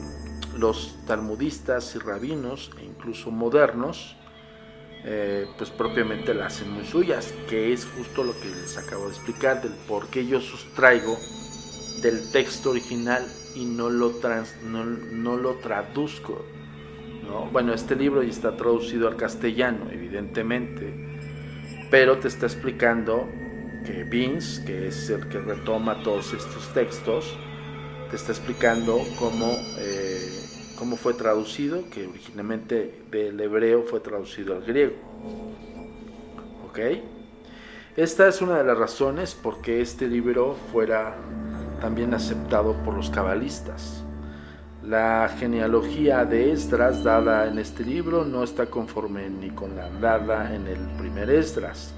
los talmudistas y rabinos, e incluso modernos, eh, pues propiamente la hacen muy suyas, que es justo lo que les acabo de explicar, del por qué yo sustraigo del texto original y no lo, trans, no, lo traduzco. Bueno, este libro ya está traducido al castellano, evidentemente, pero te está explicando que Vince, que es el que retoma todos estos textos, te está explicando cómo, eh, cómo fue traducido, que originalmente del hebreo fue traducido al griego. ¿Ok? Esta es una de las razones por qué este libro fuera también aceptado por los cabalistas. La genealogía de Esdras dada en este libro no está conforme ni con la dada en el primer Esdras,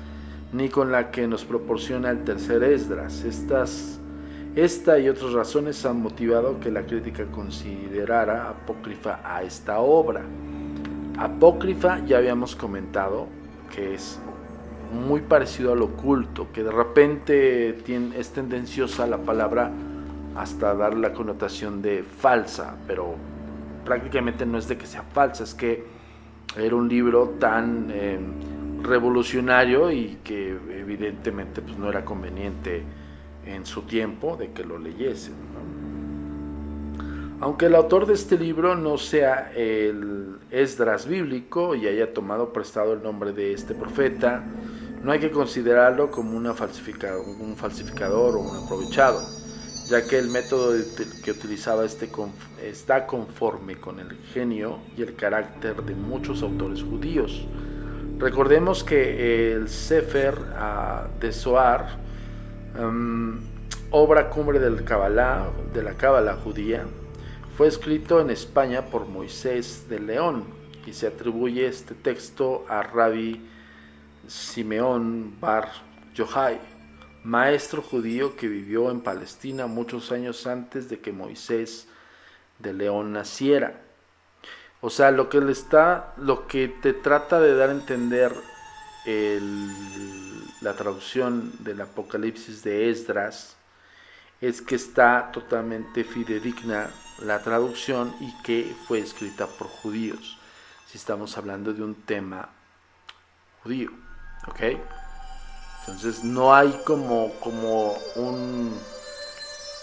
ni con la que nos proporciona el tercer Esdras. Estas, esta y otras razones han motivado que la crítica considerara apócrifa a esta obra. Apócrifa ya habíamos comentado que es muy parecido al oculto, que de repente es tendenciosa la palabra hasta dar la connotación de falsa, pero prácticamente no es de que sea falsa, es que era un libro tan eh, revolucionario y que evidentemente pues, no era conveniente en su tiempo de que lo leyesen. Aunque el autor de este libro no sea el Esdras bíblico y haya tomado prestado el nombre de este profeta, no hay que considerarlo como una un falsificador o un aprovechado ya que el método que utilizaba este está conforme con el genio y el carácter de muchos autores judíos. Recordemos que el Sefer ah, de Zohar, obra cumbre del Kabbalah, de la Cábala judía, fue escrito en España por Moisés de León y se atribuye este texto a Rabbi Simeón Bar Yochai maestro judío que vivió en Palestina muchos años antes de que Moisés de León naciera. O sea, lo que le está, lo que te trata de dar a entender la traducción del Apocalipsis de Esdras es que está totalmente fidedigna la traducción y que fue escrita por judíos. Si estamos hablando de un tema judío, ¿ok? Entonces no hay como, como un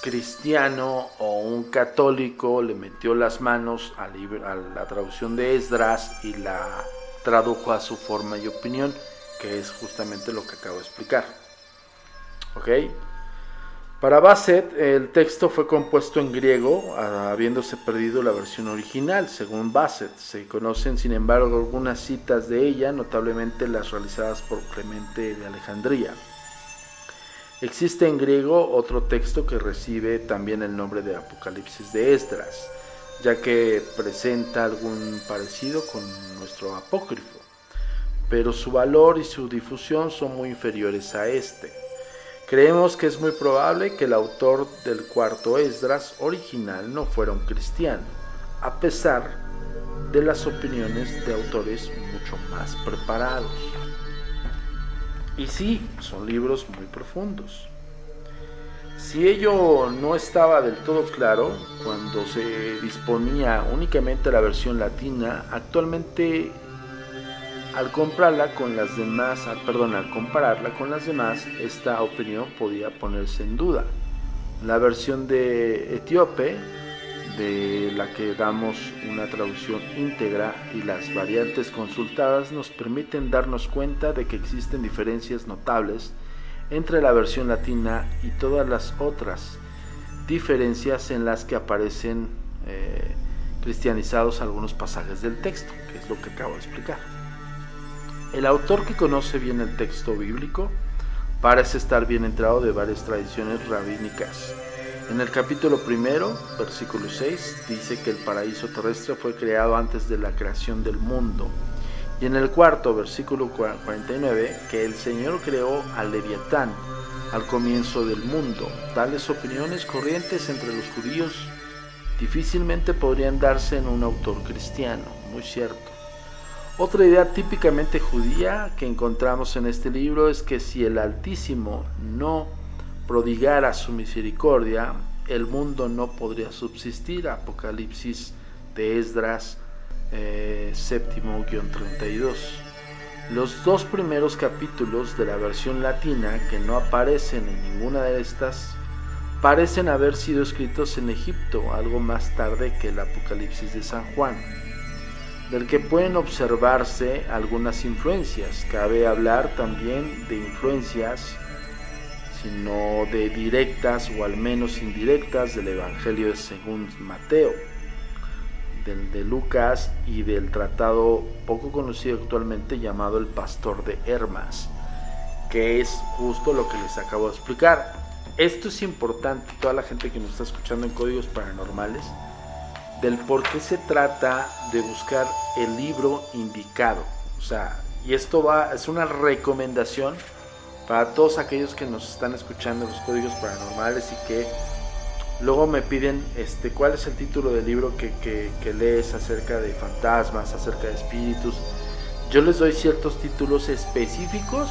cristiano o un católico le metió las manos a, la traducción de Esdras y la tradujo a su forma y opinión, que es justamente lo que acabo de explicar. ¿Ok? Para Basset, el texto fue compuesto en griego, habiéndose perdido la versión original, según Basset. Se conocen, sin embargo, algunas citas de ella, notablemente las realizadas por Clemente de Alejandría. Existe en griego otro texto que recibe también el nombre de Apocalipsis de Esdras, ya que presenta algún parecido con nuestro apócrifo, pero su valor y su difusión son muy inferiores a este. Creemos que es muy probable que el autor del cuarto Esdras original no fuera un cristiano, a pesar de las opiniones de autores mucho más preparados. Y sí, son libros muy profundos. Si ello no estaba del todo claro cuando se disponía únicamente la versión latina, actualmente al comprarla con las demás, perdón, al compararla con las demás, esta opinión podía ponerse en duda. La versión de Etíope, de la que damos una traducción íntegra y las variantes consultadas nos permiten darnos cuenta de que existen diferencias notables entre la versión latina y todas las otras diferencias en las que aparecen eh, cristianizados algunos pasajes del texto, que es lo que acabo de explicar. El autor que conoce bien el texto bíblico parece estar bien entrado de varias tradiciones rabínicas. En el capítulo primero, versículo 6, dice que el paraíso terrestre fue creado antes de la creación del mundo. Y en el cuarto, versículo 49, que el Señor creó al leviatán al comienzo del mundo. Tales opiniones corrientes entre los judíos difícilmente podrían darse en un autor cristiano, muy cierto. Otra idea típicamente judía que encontramos en este libro es que si el Altísimo no prodigara su misericordia, el mundo no podría subsistir. Apocalipsis de Esdras eh, séptimo 32. Los dos primeros capítulos de la versión latina que no aparecen en ninguna de estas parecen haber sido escritos en Egipto algo más tarde que el Apocalipsis de San Juan. Del que pueden observarse algunas influencias. Cabe hablar también de influencias, sino de directas o al menos indirectas del Evangelio según Mateo, del de Lucas y del tratado poco conocido actualmente llamado El Pastor de Hermas, que es justo lo que les acabo de explicar. Esto es importante, toda la gente que nos está escuchando en Códigos Paranormales, del por qué se trata de buscar el libro indicado. O sea, y esto va, es una recomendación para todos aquellos que nos están escuchando los códigos paranormales y que luego me piden este, cuál es el título del libro que, que, lees acerca de fantasmas, acerca de espíritus. Yo les doy ciertos títulos específicos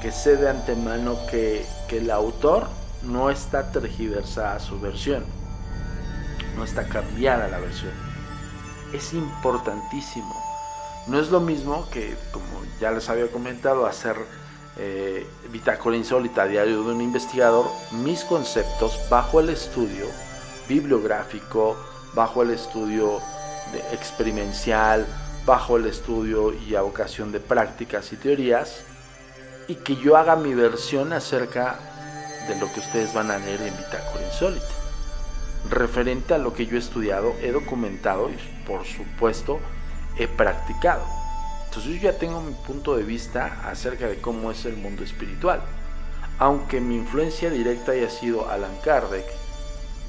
que sé de antemano que, que el autor no está tergiversada su versión no está cambiada la versión. Es importantísimo. No es lo mismo que, como ya les había comentado, hacer eh, bitácora insólita diario de un investigador, mis conceptos bajo el estudio bibliográfico, bajo el estudio de bajo el estudio y avocación de prácticas y teorías, y que yo haga mi versión acerca de lo que ustedes van a leer en Bitácora Insólita referente a lo que yo he estudiado, he documentado y por supuesto he practicado. Entonces yo ya tengo mi punto de vista acerca de cómo es el mundo espiritual. Aunque mi influencia directa haya sido Alan Kardec,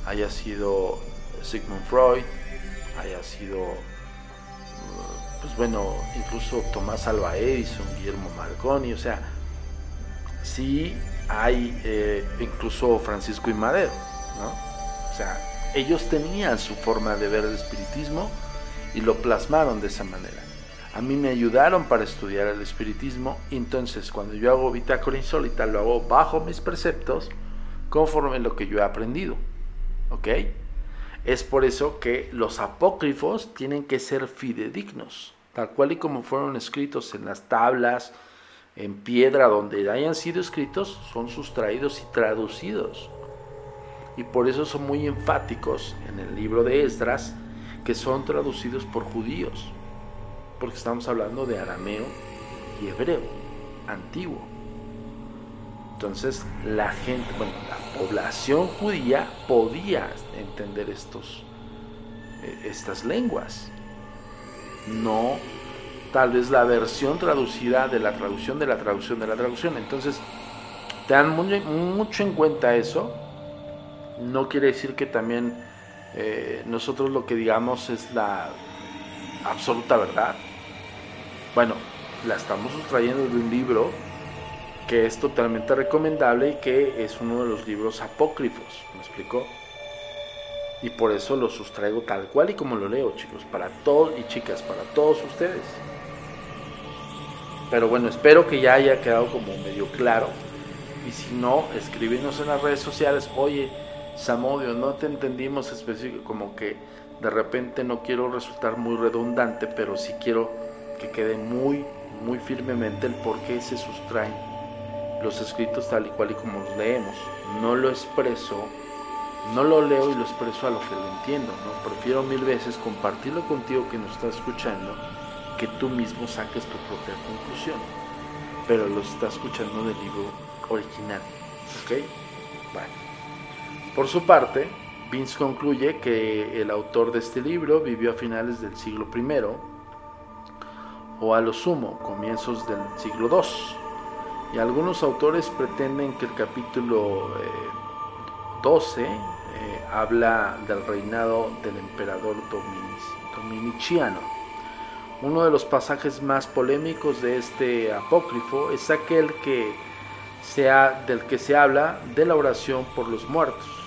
haya sido Sigmund Freud, haya sido, pues bueno, incluso Tomás Alva Edison, Guillermo Marconi, o sea, sí hay eh, incluso Francisco y Madero, ¿no? Ellos tenían su forma de ver el espiritismo y lo plasmaron de esa manera. A mí me ayudaron para estudiar el espiritismo entonces cuando yo hago bitácora insólita lo hago bajo mis preceptos conforme lo que yo he aprendido. ¿Ok? Es por eso que los apócrifos tienen que ser fidedignos, tal cual y como fueron escritos en las tablas, en piedra, donde hayan sido escritos, son sustraídos y traducidos y por eso son muy enfáticos en el libro de Esdras que son traducidos por judíos, porque estamos hablando de arameo y hebreo, antiguo. Entonces la gente, bueno, la población judía podía entender estos, eh, estas lenguas. No tal vez la versión traducida de la traducción de la traducción de la traducción. Entonces, te dan mucho en cuenta eso no quiere decir que también eh, nosotros lo que digamos es la absoluta verdad. Bueno, la estamos sustrayendo de un libro que es totalmente recomendable y que es uno de los libros apócrifos, ¿me explicó? Y por eso lo sustraigo tal cual y como lo leo, chicos, para todos y chicas, para todos ustedes. Pero bueno, espero que ya haya quedado como medio claro. Y si no, escríbenos en las redes sociales, oye, Samodio, no te entendimos específico, como que de repente no quiero resultar muy redundante, pero sí quiero que quede muy, muy firmemente el por qué se sustraen los escritos tal y cual y como los leemos. No lo expreso, no lo leo y lo expreso a lo que lo entiendo. Prefiero mil veces compartirlo contigo que nos estás escuchando, que tú mismo saques tu propia conclusión. Pero lo estás escuchando del libro original, ¿ok? Bueno. Por su parte, Vince concluye que el autor de este libro vivió a finales del siglo I o a lo sumo comienzos del siglo II. Y algunos autores pretenden que el capítulo 12 eh, eh, habla del reinado del emperador Dominiciano. Uno de los pasajes más polémicos de este apócrifo es aquel que del que se habla de la oración por los muertos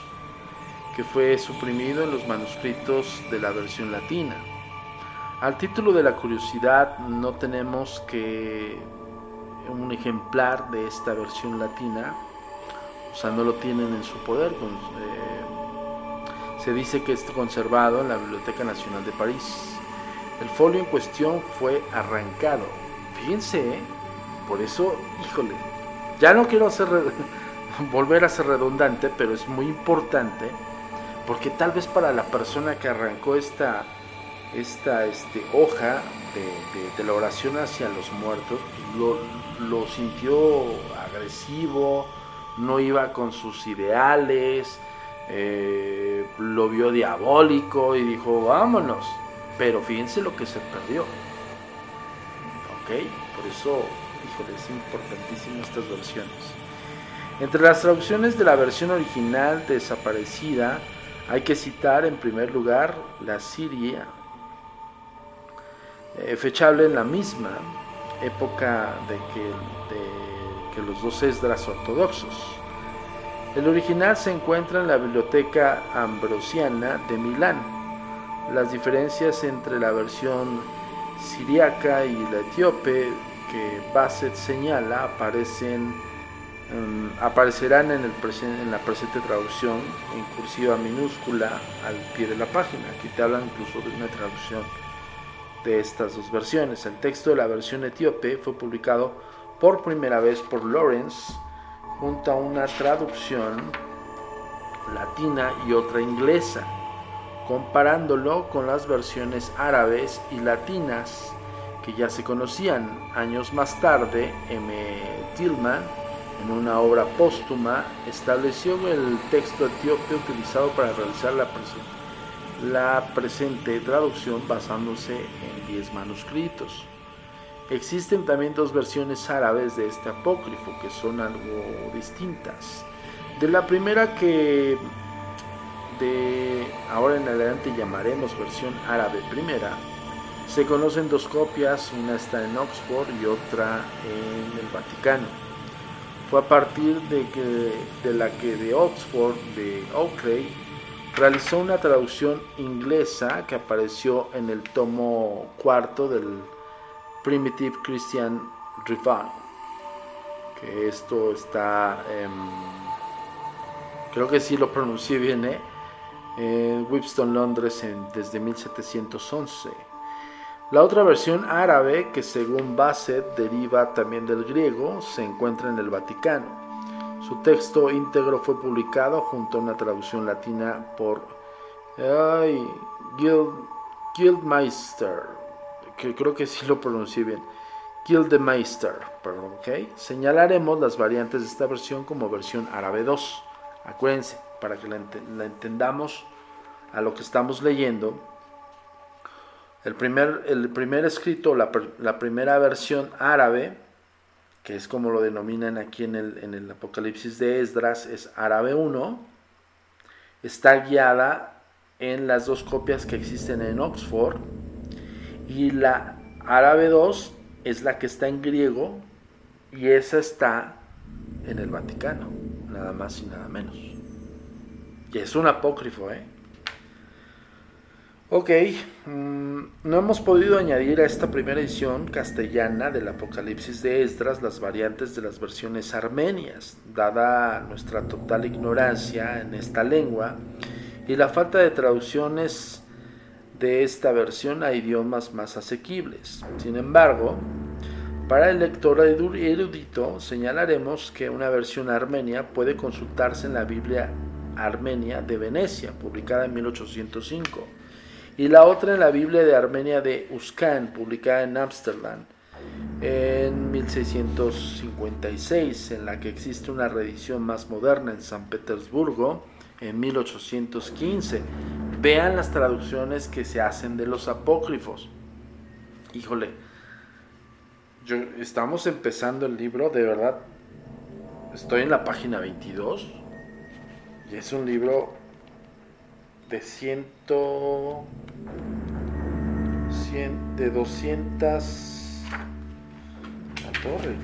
que fue suprimido en los manuscritos de la versión latina. Al título de la curiosidad no tenemos que un ejemplar de esta versión latina, o sea, no lo tienen en su poder. Eh, se dice que está conservado en la Biblioteca Nacional de París. El folio en cuestión fue arrancado. Fíjense, ¿eh? por eso, híjole, ya no quiero hacer volver a ser redundante, pero es muy importante porque tal vez para la persona que arrancó esta, esta este, hoja de, la oración hacia los muertos, lo, lo sintió agresivo, no iba con sus ideales, eh, lo vio diabólico y dijo, vámonos. Pero fíjense lo que se perdió. Ok, por eso, híjole, es importantísimo estas versiones. Entre las traducciones de la versión original desaparecida, hay que citar en primer lugar la Siria, eh, fechable en la misma época de que, los dos Esdras ortodoxos. El original se encuentra en la Biblioteca Ambrosiana de Milán. Las diferencias entre la versión siriaca y la etíope que Bassett señala aparecen, em, aparecerán en, el en la presente traducción en cursiva minúscula al pie de la página. Aquí te hablan incluso de una traducción de estas dos versiones. El texto de la versión etíope fue publicado por primera vez por Lawrence junto a una traducción latina y otra inglesa, comparándolo con las versiones árabes y latinas que ya se conocían. Años más tarde, M. Tillman, en una obra póstuma, estableció el texto etíope utilizado para realizar la, la presente traducción basándose en 10 manuscritos. Existen también dos versiones árabes de este apócrifo que son algo distintas. De la primera que de ahora en adelante llamaremos versión árabe primera, se conocen dos copias, una está en Oxford y otra en el Vaticano. Fue a partir de, la que de Oxford, de Oakley, realizó una traducción inglesa que apareció en el tomo cuarto del Primitive Christian Review, que esto está, creo que sí lo pronuncié bien, ¿eh? en Whipstone, Londres, desde 1711. La otra versión árabe, que según Bassett deriva también del griego, se encuentra en el Vaticano. Su texto íntegro fue publicado junto a una traducción latina por ay, Guildmeister, que creo que sí lo pronuncié bien. Gildemeister, perdón, ¿ok? Señalaremos las variantes de esta versión como versión árabe 2. Acuérdense, para que la, entendamos a lo que estamos leyendo. El primer, el primer escrito, la, primera versión árabe, que es como lo denominan aquí en el, en el Apocalipsis de Esdras, es árabe 1, está guiada en las dos copias que existen en Oxford, y la árabe 2 es la que está en griego, y esa está en el Vaticano, nada más y nada menos. Y es un apócrifo, ¿eh? Ok, mm, no hemos podido añadir a esta primera edición castellana del Apocalipsis de Esdras las variantes de las versiones armenias, dada nuestra total ignorancia en esta lengua y la falta de traducciones de esta versión a idiomas más asequibles. Sin embargo, para el lector erudito señalaremos que una versión armenia puede consultarse en la Biblia Armenia de Venecia, publicada en 1805 y la otra en la Biblia de Armenia de Uscan, publicada en Ámsterdam en 1656, en la que existe una reedición más moderna en San Petersburgo en 1815. Vean las traducciones que se hacen de los apócrifos. Híjole, yo, estamos empezando el libro, de verdad, estoy en la página 22 y es un libro de ciento... de 200... La torre,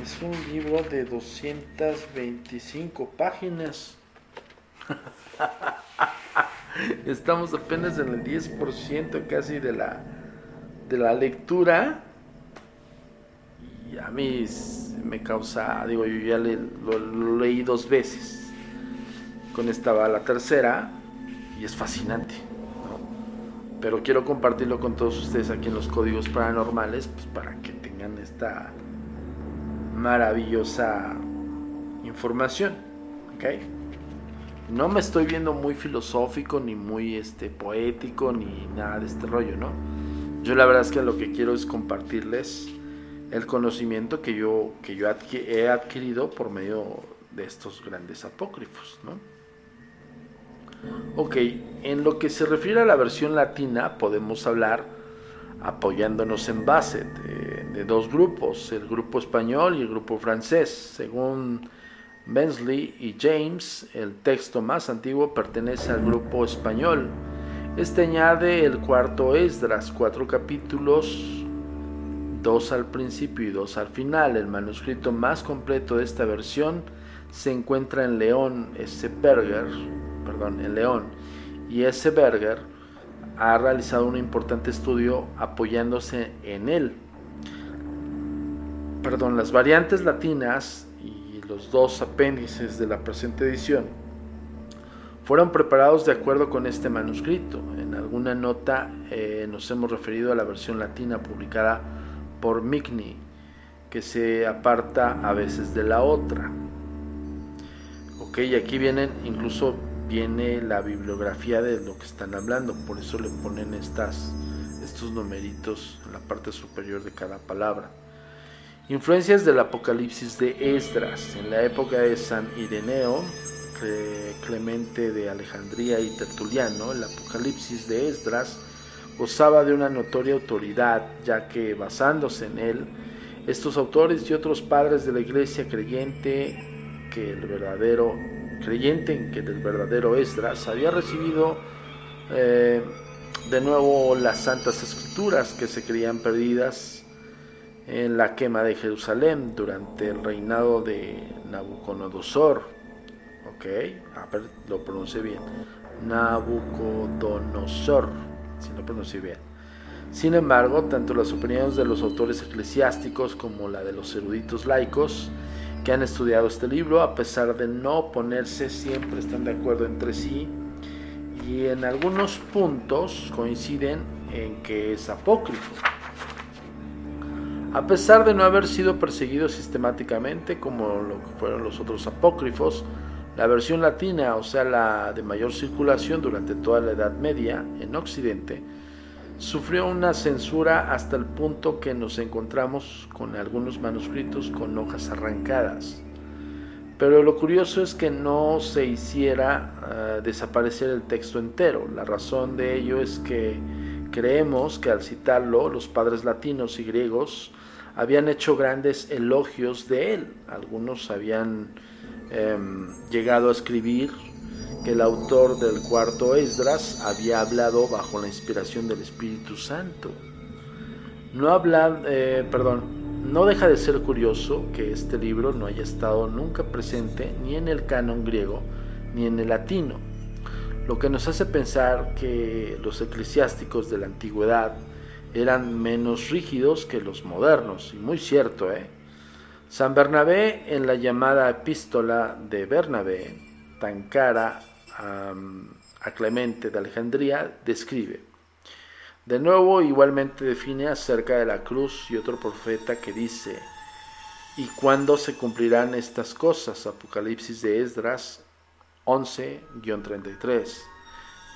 Es un libro de 225 páginas. Estamos apenas en el 10% casi de la, de la lectura. Y a mí me causa, digo, yo ya lo leí dos veces con esta va la tercera y es fascinante. Pero quiero compartirlo con todos ustedes aquí en los códigos paranormales pues para que tengan esta maravillosa información. No me estoy viendo muy filosófico, ni muy este, poético, ni nada de este rollo, ¿no? Yo la verdad es que lo que quiero es compartirles el conocimiento que yo, que yo he adquirido por medio de estos grandes apócrifos, ¿no? Ok, en lo que se refiere a la versión latina podemos hablar apoyándonos en base de, dos grupos, el grupo español y el grupo francés. Según Bensley y James, el texto más antiguo pertenece al grupo español. Este añade el cuarto Esdras, cuatro capítulos, dos al principio y dos al final. El manuscrito más completo de esta versión se encuentra en León S. Berger, perdón, en León, y S. Berger ha realizado un importante estudio apoyándose en él. Perdón, las variantes latinas y los dos apéndices de la presente edición fueron preparados de acuerdo con este manuscrito. En alguna nota eh, nos hemos referido a la versión latina publicada por Migny, que se aparta a veces de la otra. Ok, aquí vienen incluso viene la bibliografía de lo que están hablando, por eso le ponen estas, estos numeritos en la parte superior de cada palabra. Influencias del Apocalipsis de Esdras. En la época de San Ireneo, Clemente de Alejandría y Tertuliano, el Apocalipsis de Esdras gozaba de una notoria autoridad, ya que basándose en él, estos autores y otros padres de la iglesia creyente que el verdadero creyente en que el verdadero Esdras había recibido eh, de nuevo las santas escrituras que se creían perdidas en la quema de Jerusalén durante el reinado de Nabucodonosor. Ok, a ver, lo pronuncié bien. Nabucodonosor, si lo pronuncié bien. Sin embargo, tanto las opiniones de los autores eclesiásticos como la de los eruditos laicos que han estudiado este libro, a pesar de no oponerse, siempre están de acuerdo entre sí y en algunos puntos coinciden en que es apócrifo. A pesar de no haber sido perseguido sistemáticamente como lo que fueron los otros apócrifos, la versión latina, o sea, la de mayor circulación durante toda la Edad Media en Occidente, sufrió una censura hasta el punto que nos encontramos con algunos manuscritos con hojas arrancadas. Pero lo curioso es que no se hiciera ah, desaparecer el texto entero. La razón de ello es que creemos que al citarlo los padres latinos y griegos habían hecho grandes elogios de él. Algunos habían em, llegado a escribir que el autor del cuarto Esdras había hablado bajo la inspiración del Espíritu Santo. No habla, eh, perdón, no deja de ser curioso que este libro no haya estado nunca presente ni en el canon griego ni en el latino, lo que nos hace pensar que los eclesiásticos de la antigüedad eran menos rígidos que los modernos, y muy cierto, ¿eh? San Bernabé en la llamada epístola de Bernabé, tan cara a, Clemente de Alejandría, describe. De nuevo, igualmente define acerca de la cruz y otro profeta que dice, ¿y cuándo se cumplirán estas cosas? Apocalipsis de Esdras 11-33.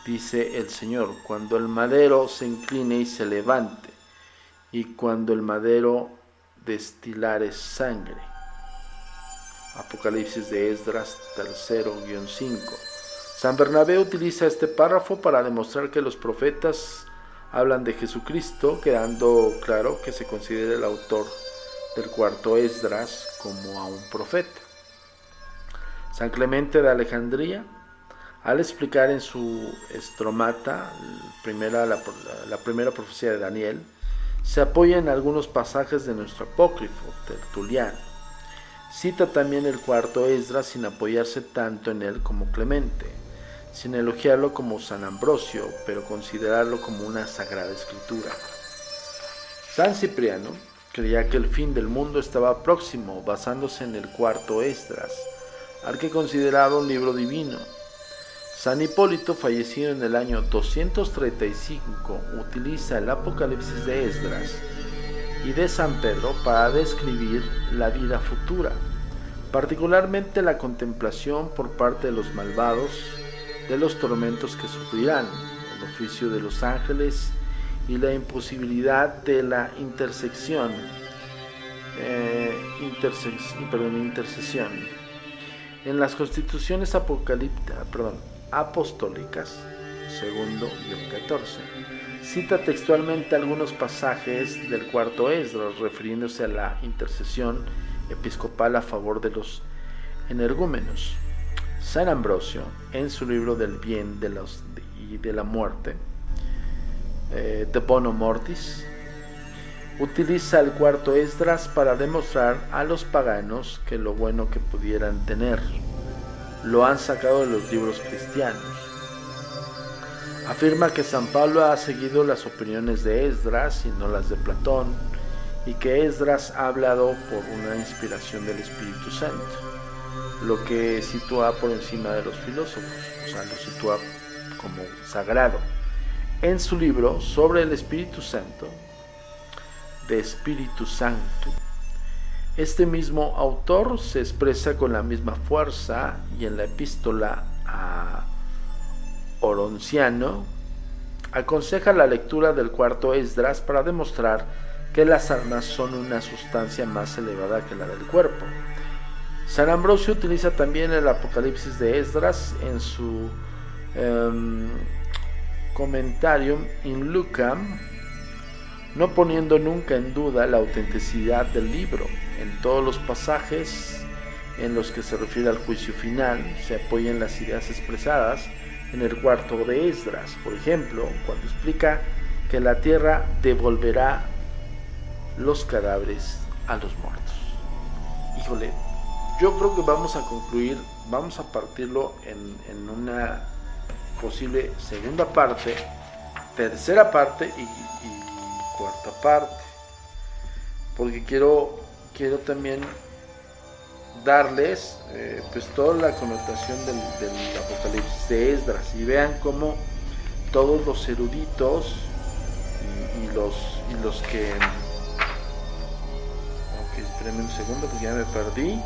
Dice el Señor, cuando el madero se incline y se levante, y cuando el madero destilare sangre. Apocalipsis de Esdras 3-5. San Bernabé utiliza este párrafo para demostrar que los profetas hablan de Jesucristo, quedando claro que se considera el autor del cuarto Esdras como a un profeta. San Clemente de Alejandría, al explicar en su estromata primera, la, la primera profecía de Daniel, se apoya en algunos pasajes de nuestro apócrifo, Tertuliano. Cita también el cuarto Esdras sin apoyarse tanto en él como Clemente sin elogiarlo como San Ambrosio, pero considerarlo como una sagrada escritura. San Cipriano creía que el fin del mundo estaba próximo, basándose en el cuarto Esdras, al que consideraba un libro divino. San Hipólito, fallecido en el año 235, utiliza el Apocalipsis de Esdras y de San Pedro para describir la vida futura, particularmente la contemplación por parte de los malvados de los tormentos que sufrirán, el oficio de los ángeles y la imposibilidad de la intersección, eh, perdón, intercesión. En las constituciones perdón, apostólicas, segundo y 14, cita textualmente algunos pasajes del cuarto Esdras refiriéndose a la intercesión episcopal a favor de los energúmenos. San Ambrosio, en su libro del bien de los, y de la muerte, eh, de Bono Mortis, utiliza el cuarto Esdras para demostrar a los paganos que lo bueno que pudieran tener lo han sacado de los libros cristianos. Afirma que San Pablo ha seguido las opiniones de Esdras y no las de Platón, y que Esdras ha hablado por una inspiración del Espíritu Santo, lo que sitúa por encima de los filósofos, o sea, lo sitúa como sagrado. En su libro sobre el Espíritu Santo, de Espíritu Santo, este mismo autor se expresa con la misma fuerza y en la epístola a Oronciano aconseja la lectura del cuarto Esdras para demostrar que las almas son una sustancia más elevada que la del cuerpo. San Ambrosio utiliza también el Apocalipsis de Esdras en su um, Commentarium in Lucam, no poniendo nunca en duda la autenticidad del libro. En todos los pasajes en los que se refiere al juicio final se apoyan las ideas expresadas en el cuarto de Esdras, por ejemplo, cuando explica que la tierra devolverá los cadáveres a los muertos. Híjole, yo creo que vamos a concluir, vamos a partirlo en, una posible segunda parte, tercera parte y, cuarta parte. Porque quiero, quiero también darles eh, pues toda la connotación del, Apocalipsis de Esdras y vean cómo todos los eruditos y, los, y los que Espérenme un segundo porque ya me perdí.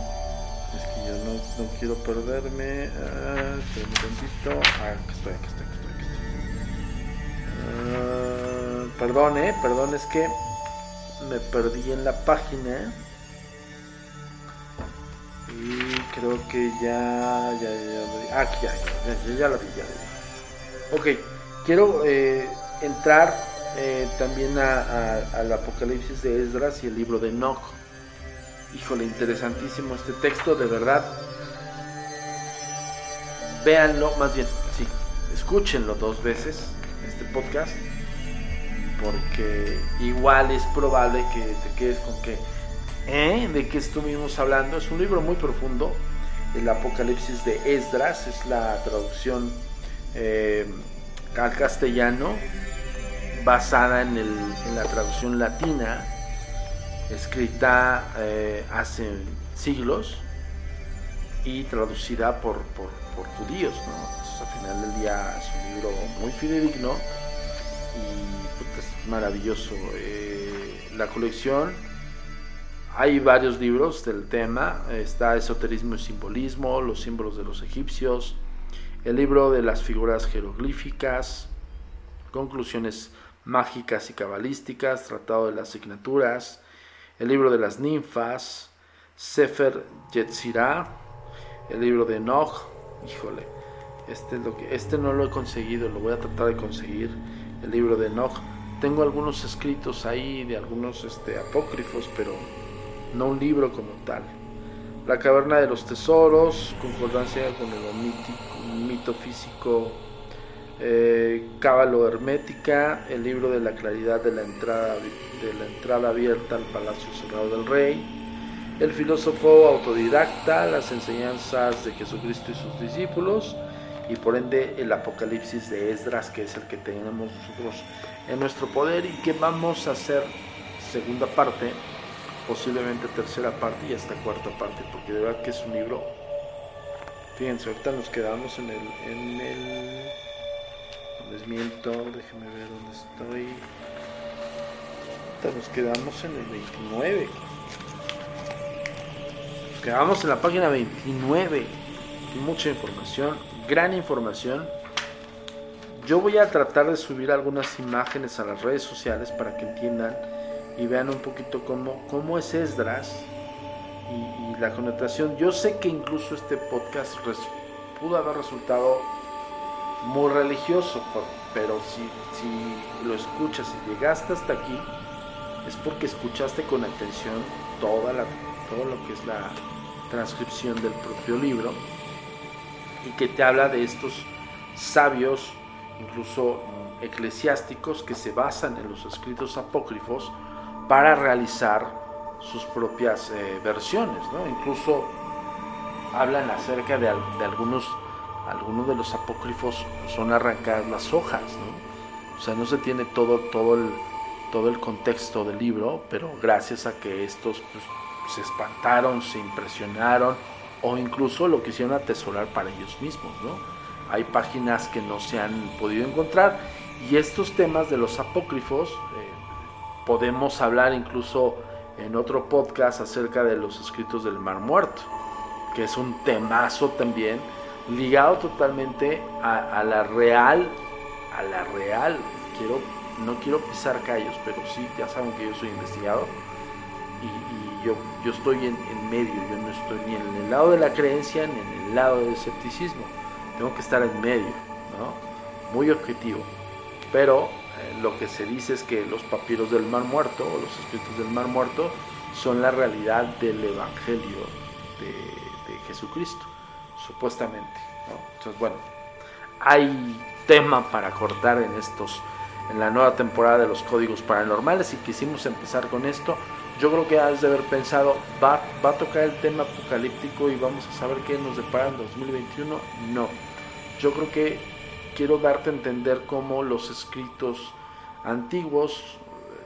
Es que yo no, no quiero perderme. Ah, un tantito. Ah, aquí estoy, aquí estoy, aquí estoy. Aquí estoy. Ah, perdón, eh, perdón, es que me perdí en la página. Y creo que ya, ya, ya, aquí ya, ya, ya, la vi, ya la vi. Ok, quiero eh, entrar eh, también al Apocalipsis de Esdras y el libro de Enoch. Híjole, interesantísimo este texto, de verdad. Véanlo, más bien, sí, escúchenlo dos veces, este podcast, porque igual es probable que te quedes con que, ¿eh? ¿De qué estuvimos hablando? Es un libro muy profundo, el Apocalipsis de Esdras, es la traducción eh, al castellano basada en, en la traducción latina escrita eh, hace siglos y traducida por, judíos. ¿no? al final del día es un libro muy fidedigno y pues, es maravilloso. La colección, hay varios libros del tema, está Esoterismo y Simbolismo, Los símbolos de los egipcios, el libro de las figuras jeroglíficas, Conclusiones mágicas y cabalísticas, Tratado de las asignaturas, el libro de las ninfas, Sefer Yetzirah, el libro de Enoch, híjole, este, es lo que, este no lo he conseguido, lo voy a tratar de conseguir, el libro de Enoch. Tengo algunos escritos ahí de algunos este, apócrifos, pero no un libro como tal. La caverna de los tesoros, concordancia con el mito físico eh, Cábalo Hermética, el libro de la claridad de la, entrada, de la entrada abierta al Palacio Cerrado del Rey, el filósofo autodidacta, las enseñanzas de Jesucristo y sus discípulos, y por ende el Apocalipsis de Esdras, que es el que tenemos nosotros en nuestro poder y que vamos a hacer segunda parte, posiblemente tercera parte y hasta cuarta parte, porque de verdad que es un libro. Fíjense, ahorita nos quedamos en el, en el miento, déjenme ver dónde estoy. nos quedamos en el 29. Quedamos en la página 29. Mucha información, gran información. Yo voy a tratar de subir algunas imágenes a las redes sociales para que entiendan y vean un poquito cómo, cómo es Esdras y, la connotación. Yo sé que incluso este podcast pudo haber resultado muy religioso, pero si, si lo escuchas y llegaste hasta aquí, es porque escuchaste con atención toda la, todo lo que es la transcripción del propio libro y que te habla de estos sabios, incluso mm, eclesiásticos, que se basan en los escritos apócrifos para realizar sus propias eh, versiones. ¿no? Incluso hablan acerca de, algunos, algunos de los apócrifos, son arrancadas las hojas. ¿no? O sea, no se tiene todo, todo, el, todo el contexto del libro, pero gracias a que estos pues, se espantaron, se impresionaron o incluso lo quisieron atesorar para ellos mismos. ¿no? Hay páginas que no se han podido encontrar y estos temas de los apócrifos eh, podemos hablar incluso en otro podcast acerca de los escritos del Mar Muerto, que es un temazo también ligado totalmente a, la real, a la real, quiero, no quiero pisar callos, pero sí, ya saben que yo soy investigador y yo, yo estoy en, medio, yo no estoy ni en el lado de la creencia ni en el lado del escepticismo. Tengo que estar en medio, ¿no? Muy objetivo. Pero lo que se dice es que los papiros del Mar Muerto o los escritos del Mar Muerto son la realidad del Evangelio de, Jesucristo, supuestamente. Entonces, bueno, hay tema para cortar en estos en la nueva temporada de los códigos paranormales y quisimos empezar con esto yo creo que has de haber pensado, ¿va, va a tocar el tema apocalíptico y vamos a saber qué nos depara en 2021. No, yo creo que quiero darte a entender cómo los escritos antiguos,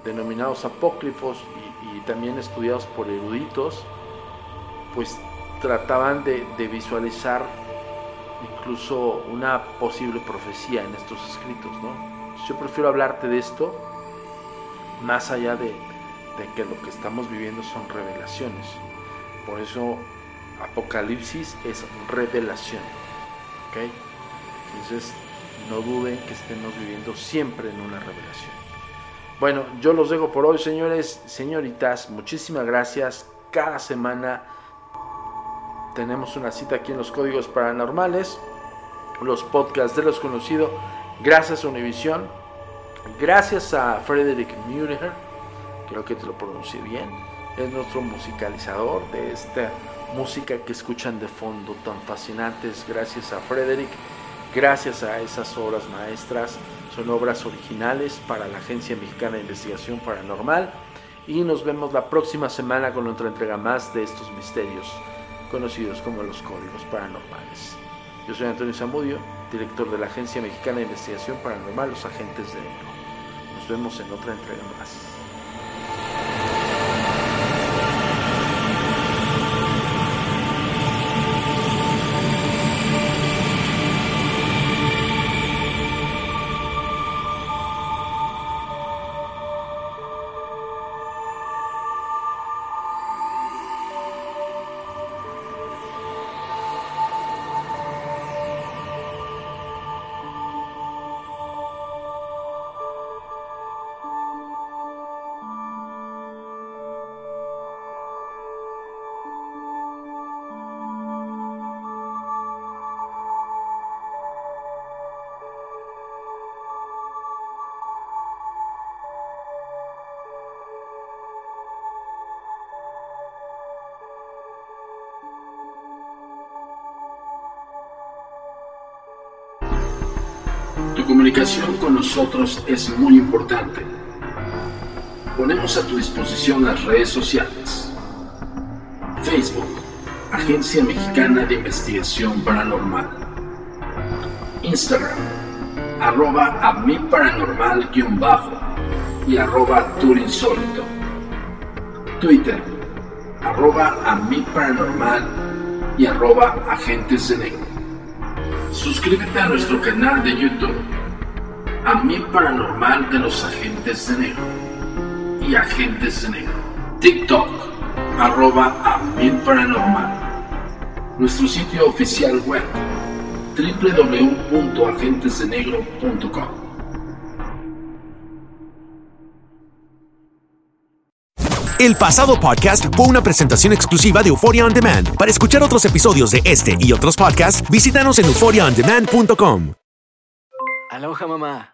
denominados apócrifos y, también estudiados por eruditos, pues trataban de, visualizar incluso una posible profecía en estos escritos. ¿no? Yo prefiero hablarte de esto más allá de, que lo que estamos viviendo son revelaciones. Por eso Apocalipsis es revelación. Entonces no duden que estemos viviendo siempre en una revelación. Bueno, yo los dejo por hoy, señores, señoritas. Muchísimas gracias. Cada semana tenemos una cita aquí en los códigos paranormales, los podcasts de los conocidos. Gracias a Univision, gracias a Frederick Mueller creo que te lo pronuncié bien, es nuestro musicalizador de esta música que escuchan de fondo tan fascinantes gracias a Frederick, gracias a esas obras maestras, son obras originales para la Agencia Mexicana de Investigación Paranormal y nos vemos la próxima semana con otra entrega más de estos misterios conocidos como los códigos paranormales. Yo soy Antonio Zamudio, director de la Agencia Mexicana de Investigación Paranormal, los agentes de negro. Nos vemos en otra entrega más. Comunicación con nosotros es muy importante. Ponemos a tu disposición las redes sociales. Facebook, Agencia Mexicana de Investigación Paranormal. Instagram, arroba a mi paranormal y arroba. Twitter, arroba paranormal y arroba agentes de negro. Suscríbete a nuestro canal de YouTube, a mi paranormal de los agentes de negro y agentes de negro. TikTok, arroba a mil paranormal. Nuestro sitio oficial web www.agentesdenegro.com. El pasado podcast fue una presentación exclusiva de Euphoria On Demand. Para escuchar otros episodios de este y otros podcasts, visítanos en euphoriaondemand.com. Aloha mamá.